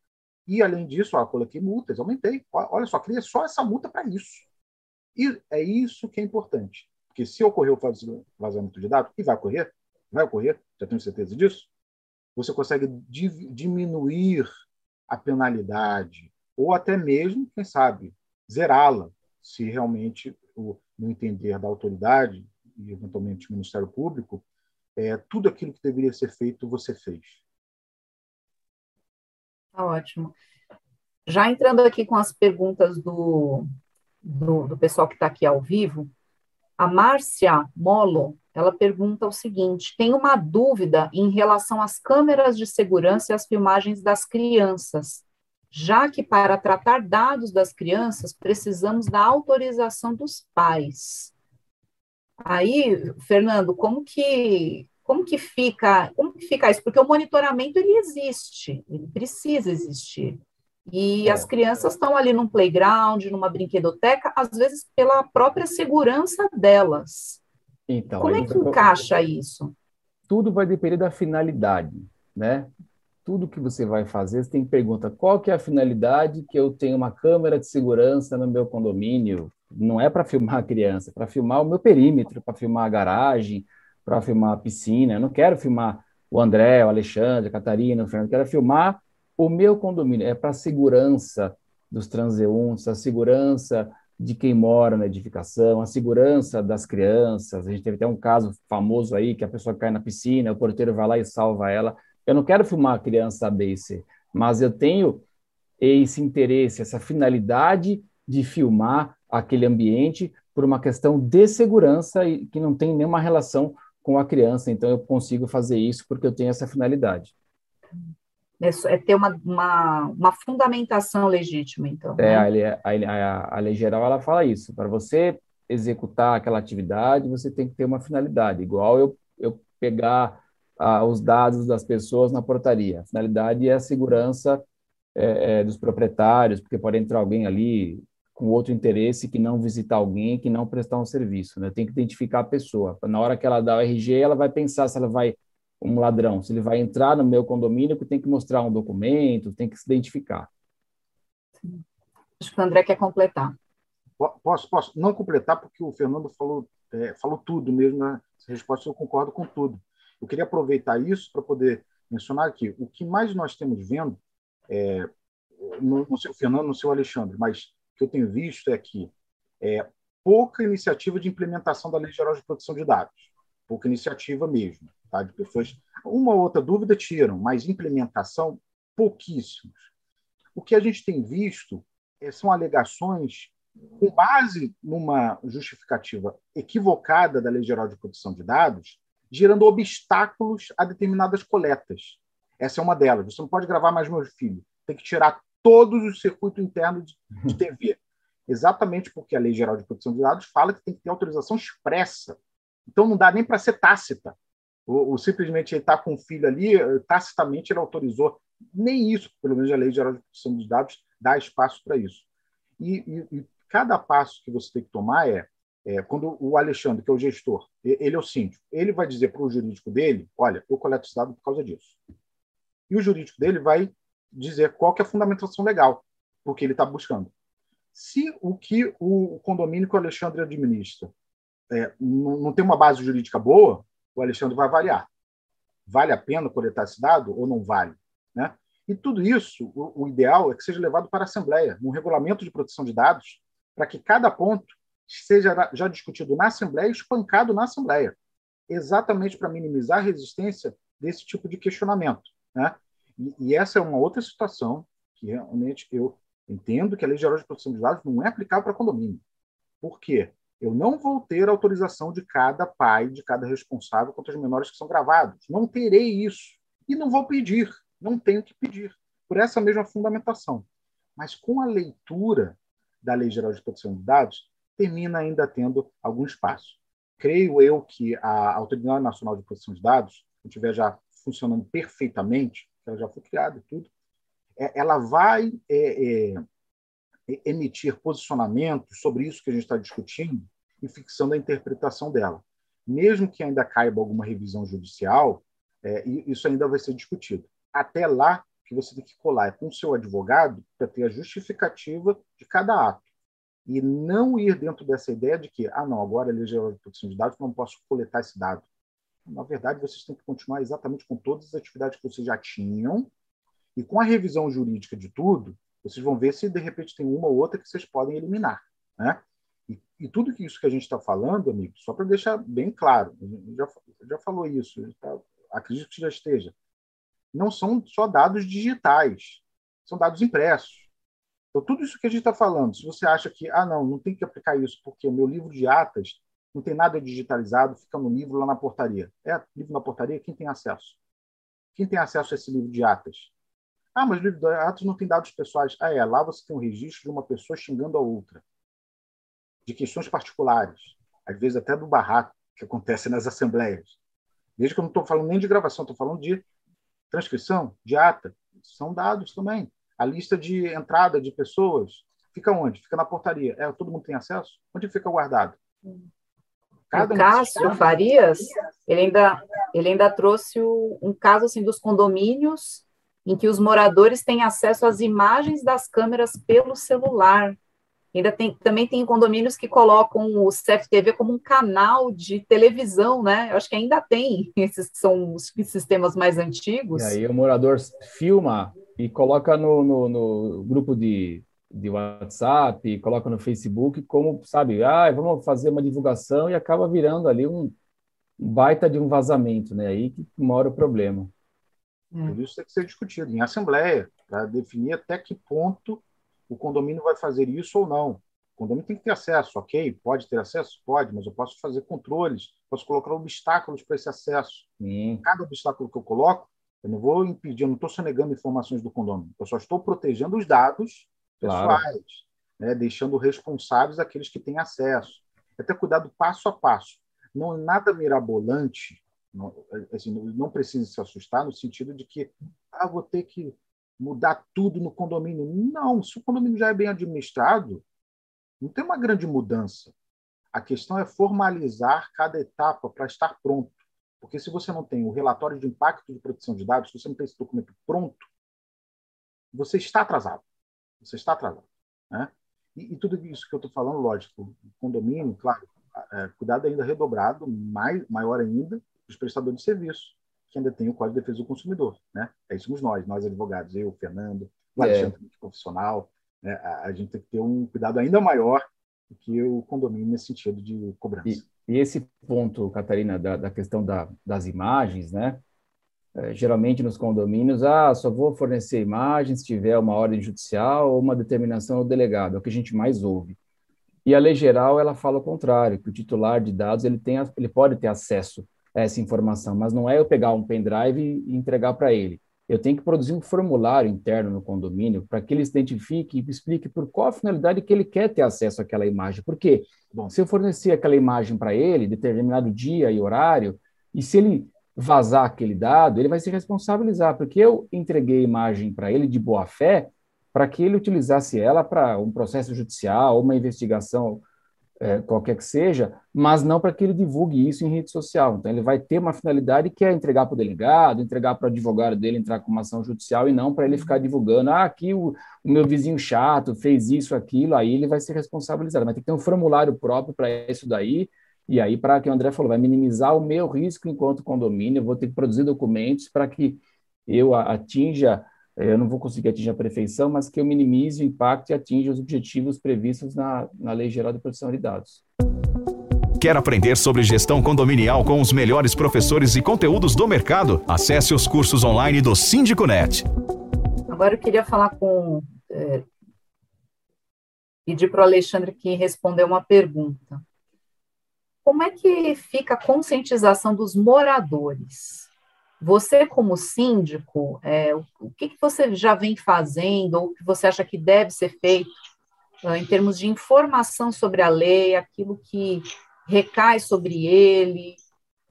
E, além disso, ó, coloquei multas, aumentei. Olha só, cria só essa multa para isso. E é isso que é importante. Porque se ocorrer o vazamento de dados, e vai ocorrer, vai ocorrer, já tenho certeza disso, você consegue diminuir a penalidade, ou até mesmo, quem sabe, zerá-la, se realmente, no entender da autoridade, e eventualmente do Ministério Público, é, tudo aquilo que deveria ser feito, você fez. Tá ótimo. Já entrando aqui com as perguntas do, do, do pessoal que está aqui ao vivo, a Márcia Molo, ela pergunta o seguinte: tem uma dúvida em relação às câmeras de segurança e às filmagens das crianças, já que para tratar dados das crianças precisamos da autorização dos pais. Aí, Fernando, como que como que fica, como que fica isso? Porque o monitoramento ele existe, ele precisa existir. E é. as crianças estão ali num playground, numa brinquedoteca, às vezes pela própria segurança delas. Então, como é que encaixa isso? Tudo vai depender da finalidade, né? Tudo que você vai fazer, você tem que perguntar qual que é a finalidade que eu tenho uma câmera de segurança no meu condomínio, não é para filmar a criança, é para filmar o meu perímetro, para filmar a garagem, para filmar a piscina. Eu não quero filmar o André, o Alexandre, a Catarina, o Fernando, eu quero filmar o meu condomínio. É para a segurança dos transeuntes, a segurança de quem mora na edificação, a segurança das crianças. A gente teve até um caso famoso aí que a pessoa cai na piscina, o porteiro vai lá e salva ela. Eu não quero filmar a criança A, B e C, mas eu tenho esse interesse, essa finalidade de filmar aquele ambiente por uma questão de segurança e que não tem nenhuma relação com a criança. Então, eu consigo fazer isso porque eu tenho essa finalidade. É, é ter uma, uma, uma, fundamentação legítima, então. É, né? a, lei, a, a, lei geral ela fala isso. Para você executar aquela atividade, você tem que ter uma finalidade. Igual eu, eu pegar ah, os dados das pessoas na portaria. A finalidade é a segurança é, é, dos proprietários, porque pode entrar alguém ali com outro interesse que não visitar alguém, que não prestar um serviço. Né? Tem que identificar a pessoa. Na hora que ela dá o RG, ela vai pensar se ela vai, um ladrão, se ele vai entrar no meu condomínio, que tem que mostrar um documento, tem que se identificar. Acho que o André quer completar. Posso, posso. Não completar, porque o Fernando falou, é, falou tudo mesmo na né? resposta, eu concordo com tudo. Eu queria aproveitar isso para poder mencionar aqui. O que mais nós temos vendo, é, no, no seu Fernando, no seu Alexandre, mas que eu tenho visto é que é, pouca iniciativa de implementação da Lei Geral de Proteção de Dados, pouca iniciativa mesmo, tá? De pessoas, uma ou outra dúvida tiram, mas implementação pouquíssimos. O que a gente tem visto é, são alegações com base numa justificativa equivocada da Lei Geral de Proteção de Dados, gerando obstáculos a determinadas coletas. Essa é uma delas. Você não pode gravar mais meu filho. Tem que tirar todos os circuitos internos de, TV. exatamente porque a Lei Geral de Proteção de Dados fala que tem que ter autorização expressa. Então não dá nem para ser tácita. O, o simplesmente ele está com o filho ali, tacitamente ele autorizou. Nem isso, pelo menos a Lei Geral de Proteção de Dados dá espaço para isso. E, e, e, cada passo que você tem que tomar é, é, quando o Alexandre, que é o gestor, ele é o síndico, ele vai dizer para o jurídico dele, olha, eu coleto esse dado por causa disso. E o jurídico dele vai dizer qual que é a fundamentação legal, porque ele está buscando. Se o que o condomínio que o Alexandre administra é, não, não tem uma base jurídica boa, o Alexandre vai avaliar. Vale a pena coletar esse dado ou não vale? Né? E tudo isso, o, o ideal é que seja levado para a Assembleia, num regulamento de proteção de dados, para que cada ponto seja já discutido na Assembleia e espancado na Assembleia, exatamente para minimizar a resistência desse tipo de questionamento. Né? E, e, essa é uma outra situação que realmente eu entendo que a Lei Geral de Proteção de Dados não é aplicável para condomínio. Por quê? Eu não vou ter autorização de cada pai, de cada responsável contra os menores que são gravados. Não terei isso. E não vou pedir. Não tenho que pedir. Por essa mesma fundamentação. Mas com a leitura da Lei Geral de Proteção de Dados, termina ainda tendo algum espaço. Creio eu que a Autoridade Nacional de Proteção de Dados, se estiver já funcionando perfeitamente, ela já foi criada e tudo, é, ela vai é, é, emitir posicionamentos sobre isso que a gente está discutindo e fixando a interpretação dela. Mesmo que ainda caiba alguma revisão judicial, é, isso ainda vai ser discutido. Até lá, que você tem que colar é com o seu advogado para ter a justificativa de cada ato. E não ir dentro dessa ideia de que, ah, não, agora a lei de proteção de dados, não posso coletar esse dado. Na verdade, vocês têm que continuar exatamente com todas as atividades que vocês já tinham, e com a revisão jurídica de tudo, vocês vão ver se de repente tem uma ou outra que vocês podem eliminar. Né? E, e tudo isso que a gente está falando, amigo, só para deixar bem claro, já, já falou isso, já, acredito que já esteja, não são só dados digitais, são dados impressos. Então, tudo isso que a gente está falando, se você acha que, ah, não, não tem que aplicar isso porque o meu livro de atas não tem nada digitalizado, fica no livro lá na portaria. É, livro na portaria, quem tem acesso? Quem tem acesso a esse livro de atas? Ah, mas o livro de atos não tem dados pessoais. Ah, é. Lá você tem um registro de uma pessoa xingando a outra. De questões particulares. Às vezes até do barraco que acontece nas assembleias. Veja que eu não estou falando nem de gravação, estou falando de transcrição, de ata. São dados também. A lista de entrada de pessoas fica onde? Fica na portaria. É, todo mundo tem acesso? Onde fica guardado? Cada o Cássio Farias, ele ainda, ele ainda trouxe o, um caso assim dos condomínios em que os moradores têm acesso às imagens das câmeras pelo celular. Ainda tem, também tem condomínios que colocam o CFTV como um canal de televisão, né? Eu acho que ainda tem esses que são os sistemas mais antigos. E aí o morador filma e coloca no, no, no grupo de, de WhatsApp, coloca no Facebook, como, sabe, ah, vamos fazer uma divulgação e acaba virando ali um baita de um vazamento, né? Aí que mora o problema. Hum. Por isso tem que ser discutido em assembleia, para definir até que ponto o condomínio vai fazer isso ou não. O condomínio tem que ter acesso, ok? Pode ter acesso? Pode, mas eu posso fazer controles, posso colocar obstáculos para esse acesso. Sim. Cada obstáculo que eu coloco, eu não vou impedir, eu não estou sonegando informações do condomínio, eu só estou protegendo os dados pessoais, claro. né? deixando responsáveis aqueles que têm acesso. É ter cuidado passo a passo. Não é nada mirabolante não, assim, não precisa se assustar no sentido de que ah, vou ter que mudar tudo no condomínio. Não, se o condomínio já é bem administrado, não tem uma grande mudança. A questão é formalizar cada etapa para estar pronto. Porque se você não tem o relatório de impacto de proteção de dados, se você não tem esse documento pronto, você está atrasado. Você está atrasado. Né? E, e tudo isso que eu estou falando, lógico, condomínio, claro, é, cuidado ainda redobrado, mais, maior ainda, os prestadores de serviço, que ainda tem o Código de Defesa do Consumidor. Né? Aí somos nós, nós advogados, eu, Fernando, o é. Alexandre, é. profissional. Né? A, a, gente tem que ter um cuidado ainda maior do que o condomínio nesse sentido de cobrança. E, e esse ponto, Catarina, da, da questão da, das imagens, né? É, geralmente nos condomínios, ah, só vou fornecer imagens se tiver uma ordem judicial ou uma determinação do delegado, é o que a gente mais ouve. E a lei geral, ela fala o contrário, que o titular de dados, ele, tem, ele pode ter acesso essa informação, mas não é eu pegar um pendrive e entregar para ele. eu tenho que produzir um formulário interno no condomínio para que ele se identifique e explique por qual a finalidade que ele quer ter acesso àquela imagem. Porque Bom, se eu fornecer aquela imagem para ele, determinado dia e horário, e se ele vazar aquele dado, ele vai se responsabilizar, porque eu entreguei a imagem para ele de boa fé para que ele utilizasse ela para um processo judicial, uma investigação é, qualquer que seja, mas não para que ele divulgue isso em rede social. Então, ele vai ter uma finalidade que é entregar para o delegado, entregar para o advogado dele entrar com uma ação judicial e não para ele ficar divulgando, ah, aqui o, o, meu vizinho chato fez isso, aquilo, aí ele vai ser responsabilizado. Mas tem que ter um formulário próprio para isso daí, e aí, para que o André falou, vai minimizar o meu risco enquanto condomínio, eu vou ter que produzir documentos para que eu atinja eu não vou conseguir atingir a perfeição, mas que eu minimize o impacto e atinja os objetivos previstos na, na Lei Geral de Proteção de Dados. Quer aprender sobre gestão condominial com os melhores professores e conteúdos do mercado? Acesse os cursos online do SíndicoNet. Agora eu queria falar com. É, pedir para o Alexandre que responder uma pergunta. Como é que fica a conscientização dos moradores? Você, como síndico, é, o, que, que, você já vem fazendo, ou o que você acha que deve ser feito uh, em termos de informação sobre a lei, aquilo que recai sobre ele,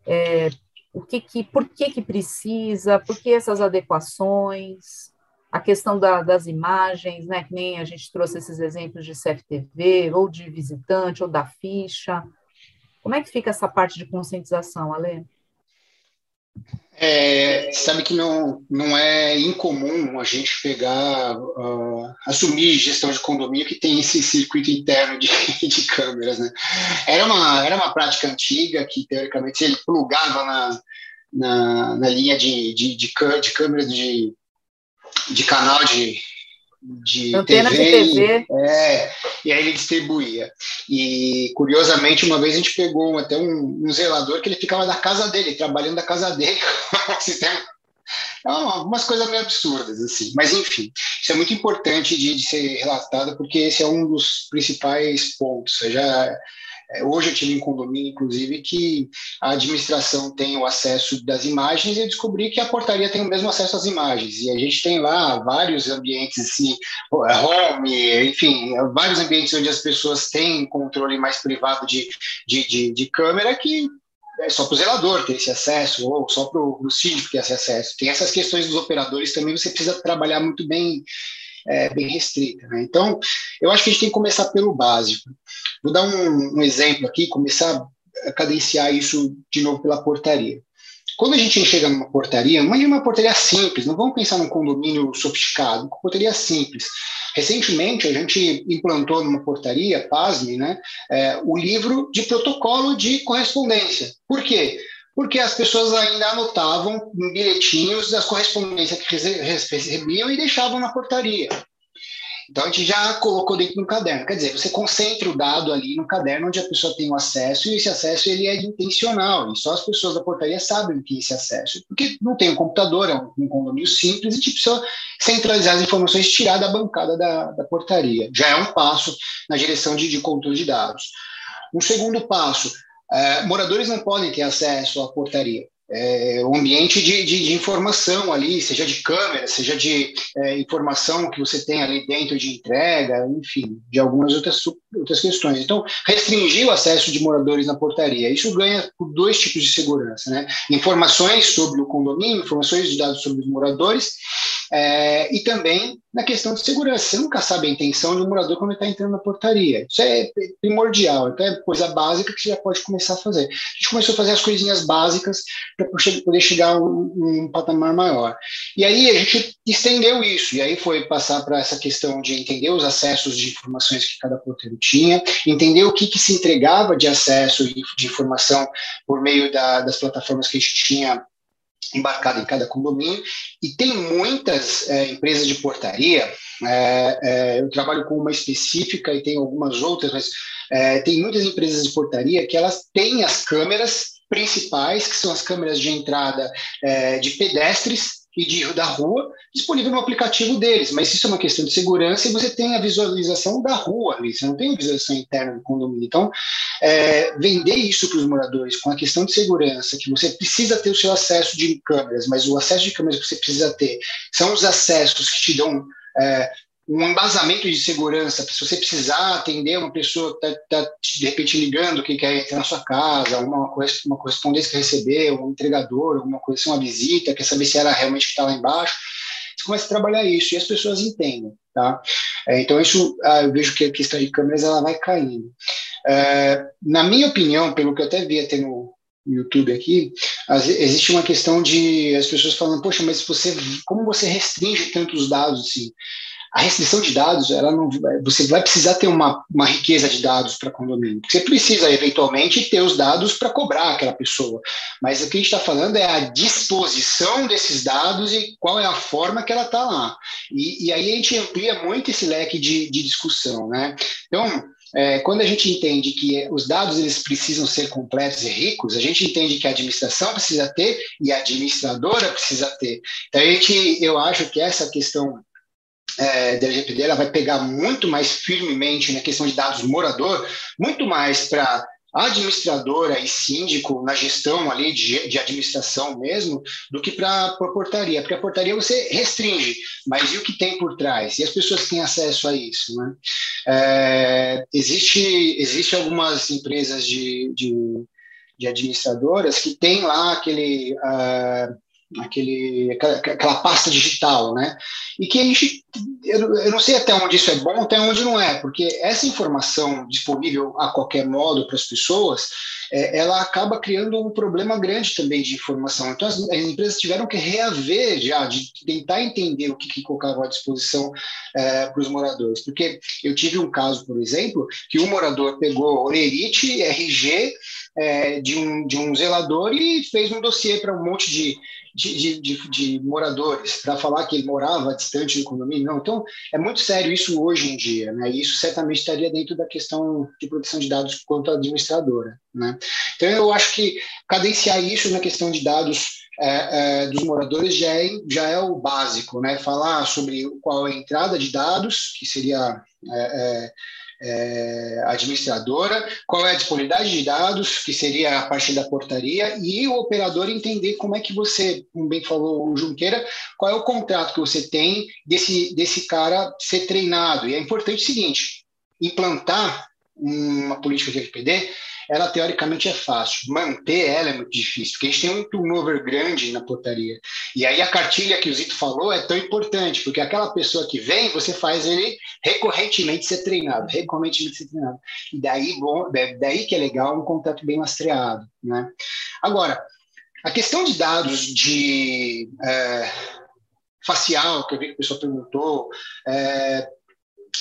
é, o que, que por que, que precisa, por que essas adequações, a questão da, das imagens, né, que nem a gente trouxe esses exemplos de CFTV, ou de visitante, ou da ficha. Como é que fica essa parte de conscientização, Ale? É, sabe que não, não é incomum a gente pegar, uh, assumir gestão de condomínio que tem esse circuito interno de, de câmeras, né? Era uma, era uma prática antiga que, teoricamente, ele plugava na, na, na linha de, de, de, de câmeras de, de canal de, de TV, de TV. É, e aí ele distribuía. E, curiosamente, uma vez a gente pegou até um, um zelador que ele ficava na casa dele, trabalhando da casa dele sistema. Então, algumas coisas meio absurdas, assim. Mas, enfim, isso é muito importante de, de ser relatado, porque esse é um dos principais pontos. Já é, hoje eu tive em condomínio, inclusive, que a administração tem o acesso das imagens e eu descobri que a portaria tem o mesmo acesso às imagens. E a gente tem lá vários ambientes, assim, home, enfim, vários ambientes onde as pessoas têm controle mais privado de, de, de, de câmera que é só para o zelador ter esse acesso, ou só para o síndico ter esse acesso. Tem essas questões dos operadores também, você precisa trabalhar muito bem é, bem restrita. Né? Então, eu acho que a gente tem que começar pelo básico. Vou dar um, um exemplo aqui, começar a cadenciar isso de novo pela portaria. Quando a gente chega numa portaria, imagine uma portaria simples, não vamos pensar num condomínio sofisticado, uma portaria simples. Recentemente, a gente implantou numa portaria, pasme, né, é, o livro de protocolo de correspondência. Por quê? Porque as pessoas ainda anotavam bilhetinhos das correspondências que recebiam e deixavam na portaria. Então a gente já colocou dentro do caderno. Quer dizer, você concentra o dado ali no caderno onde a pessoa tem o acesso e esse acesso ele é intencional e só as pessoas da portaria sabem o que é esse acesso. Porque não tem um computador, é um, condomínio simples e a gente precisa centralizar as informações, tirar da bancada da, da portaria. Já é um passo na direção de, de controle de dados. Um segundo passo, é, moradores não podem ter acesso à portaria é, o ambiente de, de, de, informação ali, seja de câmera, seja de é, informação que você tem ali dentro de entrega, enfim, de algumas outras, outras questões. Então, restringir o acesso de moradores na portaria. Isso ganha por dois tipos de segurança, né? Informações sobre o condomínio, informações de dados sobre os moradores, é, e também na questão de segurança. Você nunca sabe a intenção do morador quando está entrando na portaria. Isso é primordial, então é coisa básica que você já pode começar a fazer. A gente começou a fazer as coisinhas básicas para poder chegar a um, um, patamar maior. E aí a gente estendeu isso, e aí foi passar para essa questão de entender os acessos de informações que cada porteiro tinha, entender o que, que se entregava de acesso de, de informação por meio da, das plataformas que a gente tinha embarcado em cada condomínio, e tem muitas é, empresas de portaria, é, é, eu trabalho com uma específica e tem algumas outras, mas é, tem muitas empresas de portaria que elas têm as câmeras principais, que são as câmeras de entrada é, de pedestres, e de, da rua disponível no aplicativo deles, mas isso é uma questão de segurança e você tem a visualização da rua ali, você não tem a visualização interna do condomínio. Então, é, vender isso para os moradores com a questão de segurança, que você precisa ter o seu acesso de câmeras, mas o acesso de câmeras que você precisa ter são os acessos que te dão é, um embasamento de segurança, se você precisar atender uma pessoa que está tá, de repente ligando que quer entrar na sua casa, uma, uma correspondência que recebeu, um entregador, alguma coisa, uma visita, quer saber se era realmente está lá embaixo, você começa a trabalhar isso e as pessoas entendem, tá? É, então isso, ah, eu vejo que a questão de câmeras ela vai caindo. É, na minha opinião, pelo que eu até vi até no, YouTube aqui, existe uma questão de as pessoas falando, poxa, mas você, como você restringe tantos dados assim? A restrição de dados, ela não, você vai precisar ter uma, uma riqueza de dados para condomínio. Você precisa, eventualmente, ter os dados para cobrar aquela pessoa. Mas o que a gente está falando é a disposição desses dados e qual é a forma que ela está lá. E, e, aí a gente amplia muito esse leque de, de discussão. Né? Então, é, quando a gente entende que os dados eles precisam ser completos e ricos, a gente entende que a administração precisa ter e a administradora precisa ter. Então, a gente, eu acho que essa questão é, da LGPD ela vai pegar muito mais firmemente na questão de dados morador, muito mais para administradora e síndico na gestão ali de, de administração mesmo, do que para a portaria, porque a portaria você restringe, mas e o que tem por trás? E as pessoas têm acesso a isso, né? É, existe, existe algumas empresas de, de, de, administradoras que têm lá aquele... Uh, aquele, aquela, aquela, pasta digital, né? E que a gente, eu, eu, não sei até onde isso é bom, até onde não é, porque essa informação disponível a qualquer modo para as pessoas, é, ela acaba criando um problema grande também de informação. Então, as, as, empresas tiveram que reaver já, de tentar entender o que, que colocavam à disposição é, para os moradores. Porque eu tive um caso, por exemplo, que um morador pegou Olerite, RG, é, de, um, de um zelador e fez um dossiê para um monte de de, de, de moradores para falar que ele morava distante do condomínio. Não, então é muito sério isso hoje em dia, né? Isso certamente estaria dentro da questão de proteção de dados quanto administradora, né? Então eu acho que cadenciar isso na questão de dados é, é, dos moradores já é, já é o básico, né? Falar sobre qual é a entrada de dados, que seria é, é administradora, qual é a disponibilidade de dados, que seria a partir da portaria, e o operador entender como é que você, como bem falou o Junqueira, qual é o contrato que você tem desse, desse cara ser treinado. E é importante o seguinte: implantar uma política de LPD ela teoricamente é fácil. Manter ela é muito difícil, porque a gente tem um turnover grande na portaria. E aí a cartilha que o Zito falou é tão importante, porque aquela pessoa que vem, você faz ele recorrentemente ser treinado, recorrentemente ser treinado. E daí, bom, daí que é legal um contrato bem lastreado. Né? Agora, a questão de dados de é, facial, que eu vi que a pessoa perguntou, é,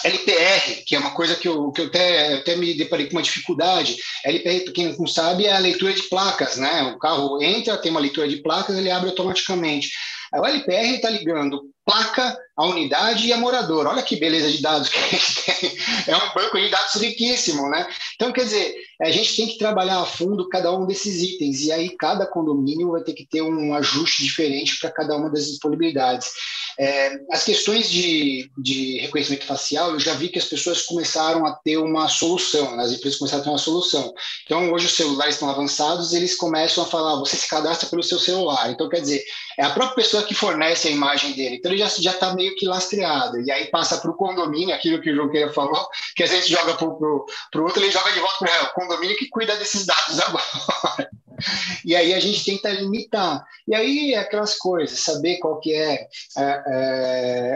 LPR, que é uma coisa que eu, que eu até, até me deparei com uma dificuldade. LPR, para quem não sabe, é a leitura de placas, né? O carro entra, tem uma leitura de placas, ele abre automaticamente. O LPR está ligando placa, a unidade e a morador. Olha que beleza de dados que a gente tem. É um banco de dados riquíssimo, né? Então, quer dizer, a gente tem que trabalhar a fundo cada um desses itens, e aí cada condomínio vai ter que ter um ajuste diferente para cada uma das disponibilidades. É, as questões de, de reconhecimento facial, eu já vi que as pessoas começaram a ter uma solução, né? as empresas começaram a ter uma solução. Então, hoje os celulares estão avançados, eles começam a falar, você se cadastra pelo seu celular. Então, quer dizer, é a própria pessoa que fornece a imagem dele. Então, ele já está meio que lastreado. E aí passa para o condomínio, aquilo que o João falou, que a gente joga para o outro, ele joga de volta para o condomínio que cuida desses dados agora. E aí a gente tenta limitar. E aí é aquelas coisas, saber qual que é, é,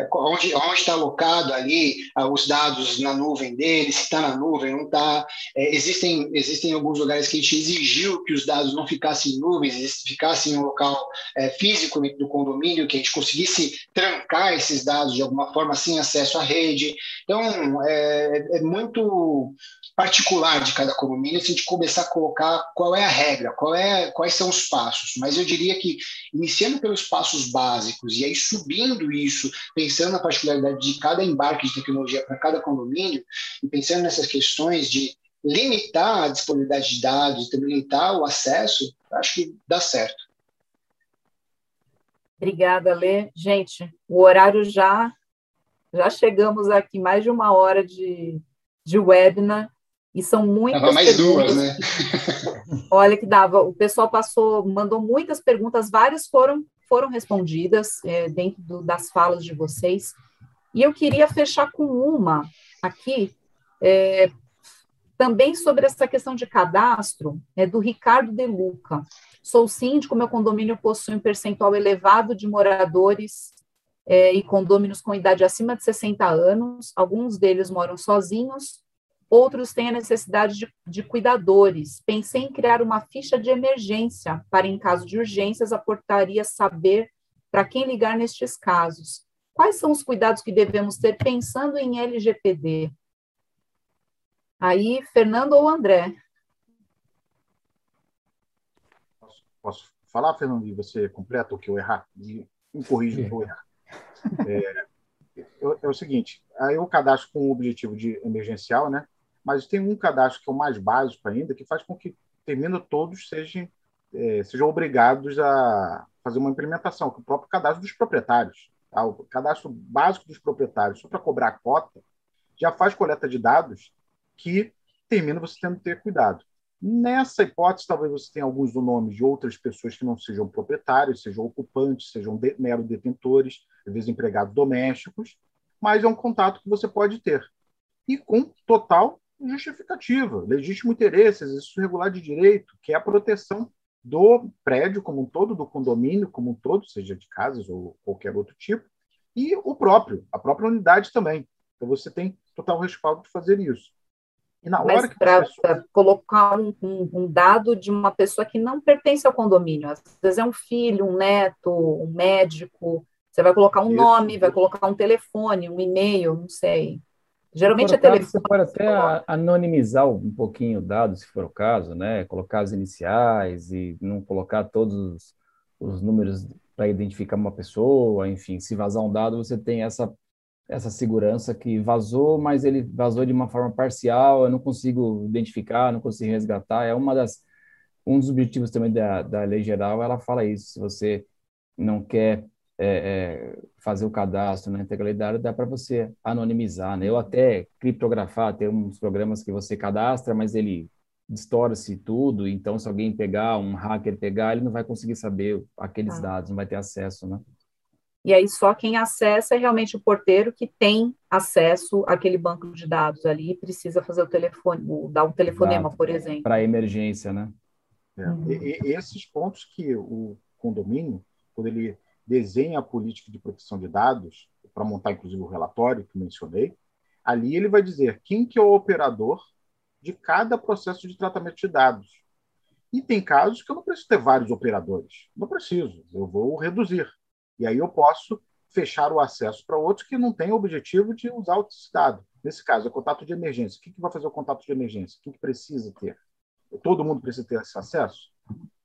é onde está alocado ali ah, os dados na nuvem dele, se está na nuvem, não está. É, existem, existem alguns lugares que a gente exigiu que os dados não ficassem em nuvens, ficassem em um local é, físico do condomínio, que a gente conseguisse trancar esses dados de alguma forma sem acesso à rede. Então, é, é muito particular de cada condomínio se a gente começar a colocar qual é a regra, qual é, quais são os passos. Mas eu diria que, iniciando pelos passos básicos e aí subindo isso, pensando na particularidade de cada embarque de tecnologia para cada condomínio, e pensando nessas questões de limitar a disponibilidade de dados, de limitar o acesso, acho que dá certo. Obrigada, Lê. Gente, o horário já já chegamos aqui mais de uma hora de, de webinar e são muitas dava mais duas, né? Olha que dava. O pessoal passou, mandou muitas perguntas, várias foram foram respondidas é, dentro do, das falas de vocês. E eu queria fechar com uma aqui, é, também sobre essa questão de cadastro, é do Ricardo De Luca. Sou síndico, meu condomínio possui um percentual elevado de moradores é, e condôminos com idade acima de 60 anos, alguns deles moram sozinhos, outros têm a necessidade de, de cuidadores. Pensei em criar uma ficha de emergência para, em caso de urgências, a portaria saber para quem ligar nestes casos. Quais são os cuidados que devemos ter pensando em LGPD? Aí, Fernando ou André? Posso, posso falar, Fernando, e você completa o que eu errar? E me corrija o que eu errar. É, é, o seguinte, aí eu cadastro com o objetivo de emergencial, né? Mas tem um cadastro que é o mais básico ainda, que faz com que termina todos sejam, é, sejam obrigados a fazer uma implementação, que é o próprio cadastro dos proprietários. Tá? O cadastro básico dos proprietários, só para cobrar a cota, já faz coleta de dados que termina você tendo que ter cuidado. Nessa hipótese, talvez você tenha alguns nomes de outras pessoas que não sejam proprietários, sejam ocupantes, sejam de, mero detentores, às vezes empregados domésticos, mas é um contato que você pode ter. E com total justificativa, legítimo interesse, exercício regular de direito, que é a proteção do prédio como um todo, do condomínio como um todo, seja de casas ou qualquer outro tipo, e o próprio, a própria unidade também. Então você tem total respaldo de fazer isso. E na Mas hora que para pessoas... colocar um, um, dado de uma pessoa que não pertence ao condomínio, às vezes é um filho, um neto, um médico, você vai colocar um isso, nome, isso. vai colocar um telefone, um e-mail, não sei. Geralmente é telefone. Você pode até anonimizar um pouquinho o dado, se for o caso, né? Colocar as iniciais e não colocar todos os, os números para identificar uma pessoa, enfim, se vazar um dado, você tem essa essa segurança que vazou, mas ele vazou de uma forma parcial, eu não consigo identificar, não consigo resgatar. É uma das um dos objetivos também da, da lei geral, ela fala isso. Se você não quer é, é, fazer o cadastro na integralidade, dá para você anonimizar, né? Eu até criptografar, tem uns programas que você cadastra, mas ele distorce tudo, então se alguém pegar, um hacker pegar, ele não vai conseguir saber aqueles ah. dados, não vai ter acesso, né? E aí só quem acessa é realmente o porteiro que tem acesso àquele banco de dados ali e precisa fazer o telefone, dar um telefonema, Exato. por exemplo. Para emergência, né? É. Uhum. E, e esses pontos que o condomínio, quando ele desenha a política de proteção de dados, para montar inclusive o relatório que mencionei, ali ele vai dizer quem que é o operador de cada processo de tratamento de dados. E tem casos que eu não preciso ter vários operadores. Não preciso, eu vou reduzir. E aí eu posso fechar o acesso para outros que não têm o objetivo de usar o dado. Nesse caso, é contato de emergência. O que, vai fazer o contato de emergência? O que, que precisa ter? Todo mundo precisa ter esse acesso?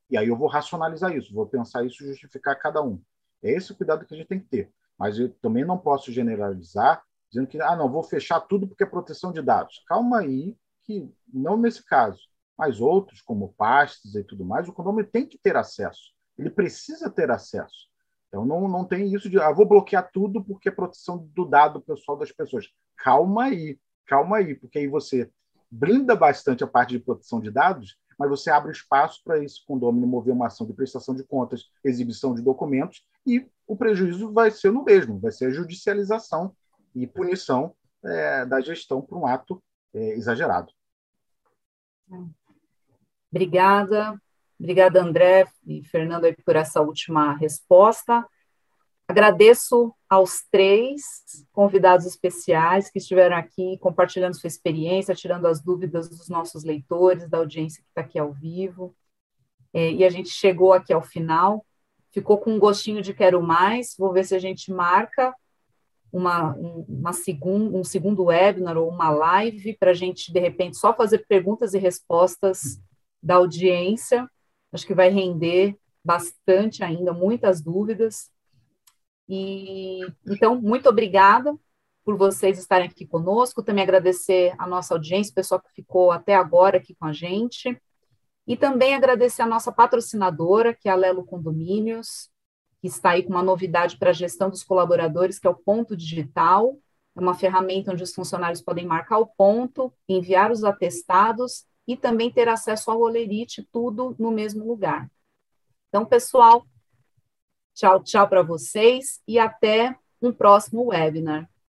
E aí eu vou racionalizar isso, vou pensar isso e justificar cada um. É esse o cuidado que a gente tem que ter. Mas eu também não posso generalizar dizendo que, ah, não, vou fechar tudo porque é proteção de dados. Calma aí, que não nesse caso, mas outros, como pastes e tudo mais, o condomínio tem que ter acesso. Ele precisa ter acesso. Então não, não tem isso de, ah, vou bloquear tudo porque é proteção do dado pessoal das pessoas. Calma aí, calma aí, porque aí você blinda bastante a parte de proteção de dados, mas você abre espaço para esse condomínio mover uma ação de prestação de contas, exibição de documentos, e o prejuízo vai ser no mesmo, vai ser a judicialização e punição é, da gestão por um ato é, exagerado. Obrigada, obrigada André e Fernando por essa última resposta. Agradeço aos três convidados especiais que estiveram aqui compartilhando sua experiência, tirando as dúvidas dos nossos leitores, da audiência que está aqui ao vivo. É, e a gente chegou aqui ao final, ficou com um gostinho de quero mais. Vou ver se a gente marca uma, uma segundo, um segundo webinar ou uma live para a gente, de repente, só fazer perguntas e respostas da audiência. Acho que vai render bastante ainda, muitas dúvidas. E então, muito obrigada por vocês estarem aqui conosco. Também agradecer a nossa audiência, o pessoal que ficou até agora aqui com a gente. E também agradecer a nossa patrocinadora, que é a Lelo Condomínios, que está aí com uma novidade para a gestão dos colaboradores, que é o ponto digital. É uma ferramenta onde os funcionários podem marcar o ponto, enviar os atestados e também ter acesso ao Olerite, tudo no mesmo lugar. Então, pessoal, tchau, tchau para vocês e até um próximo webinar.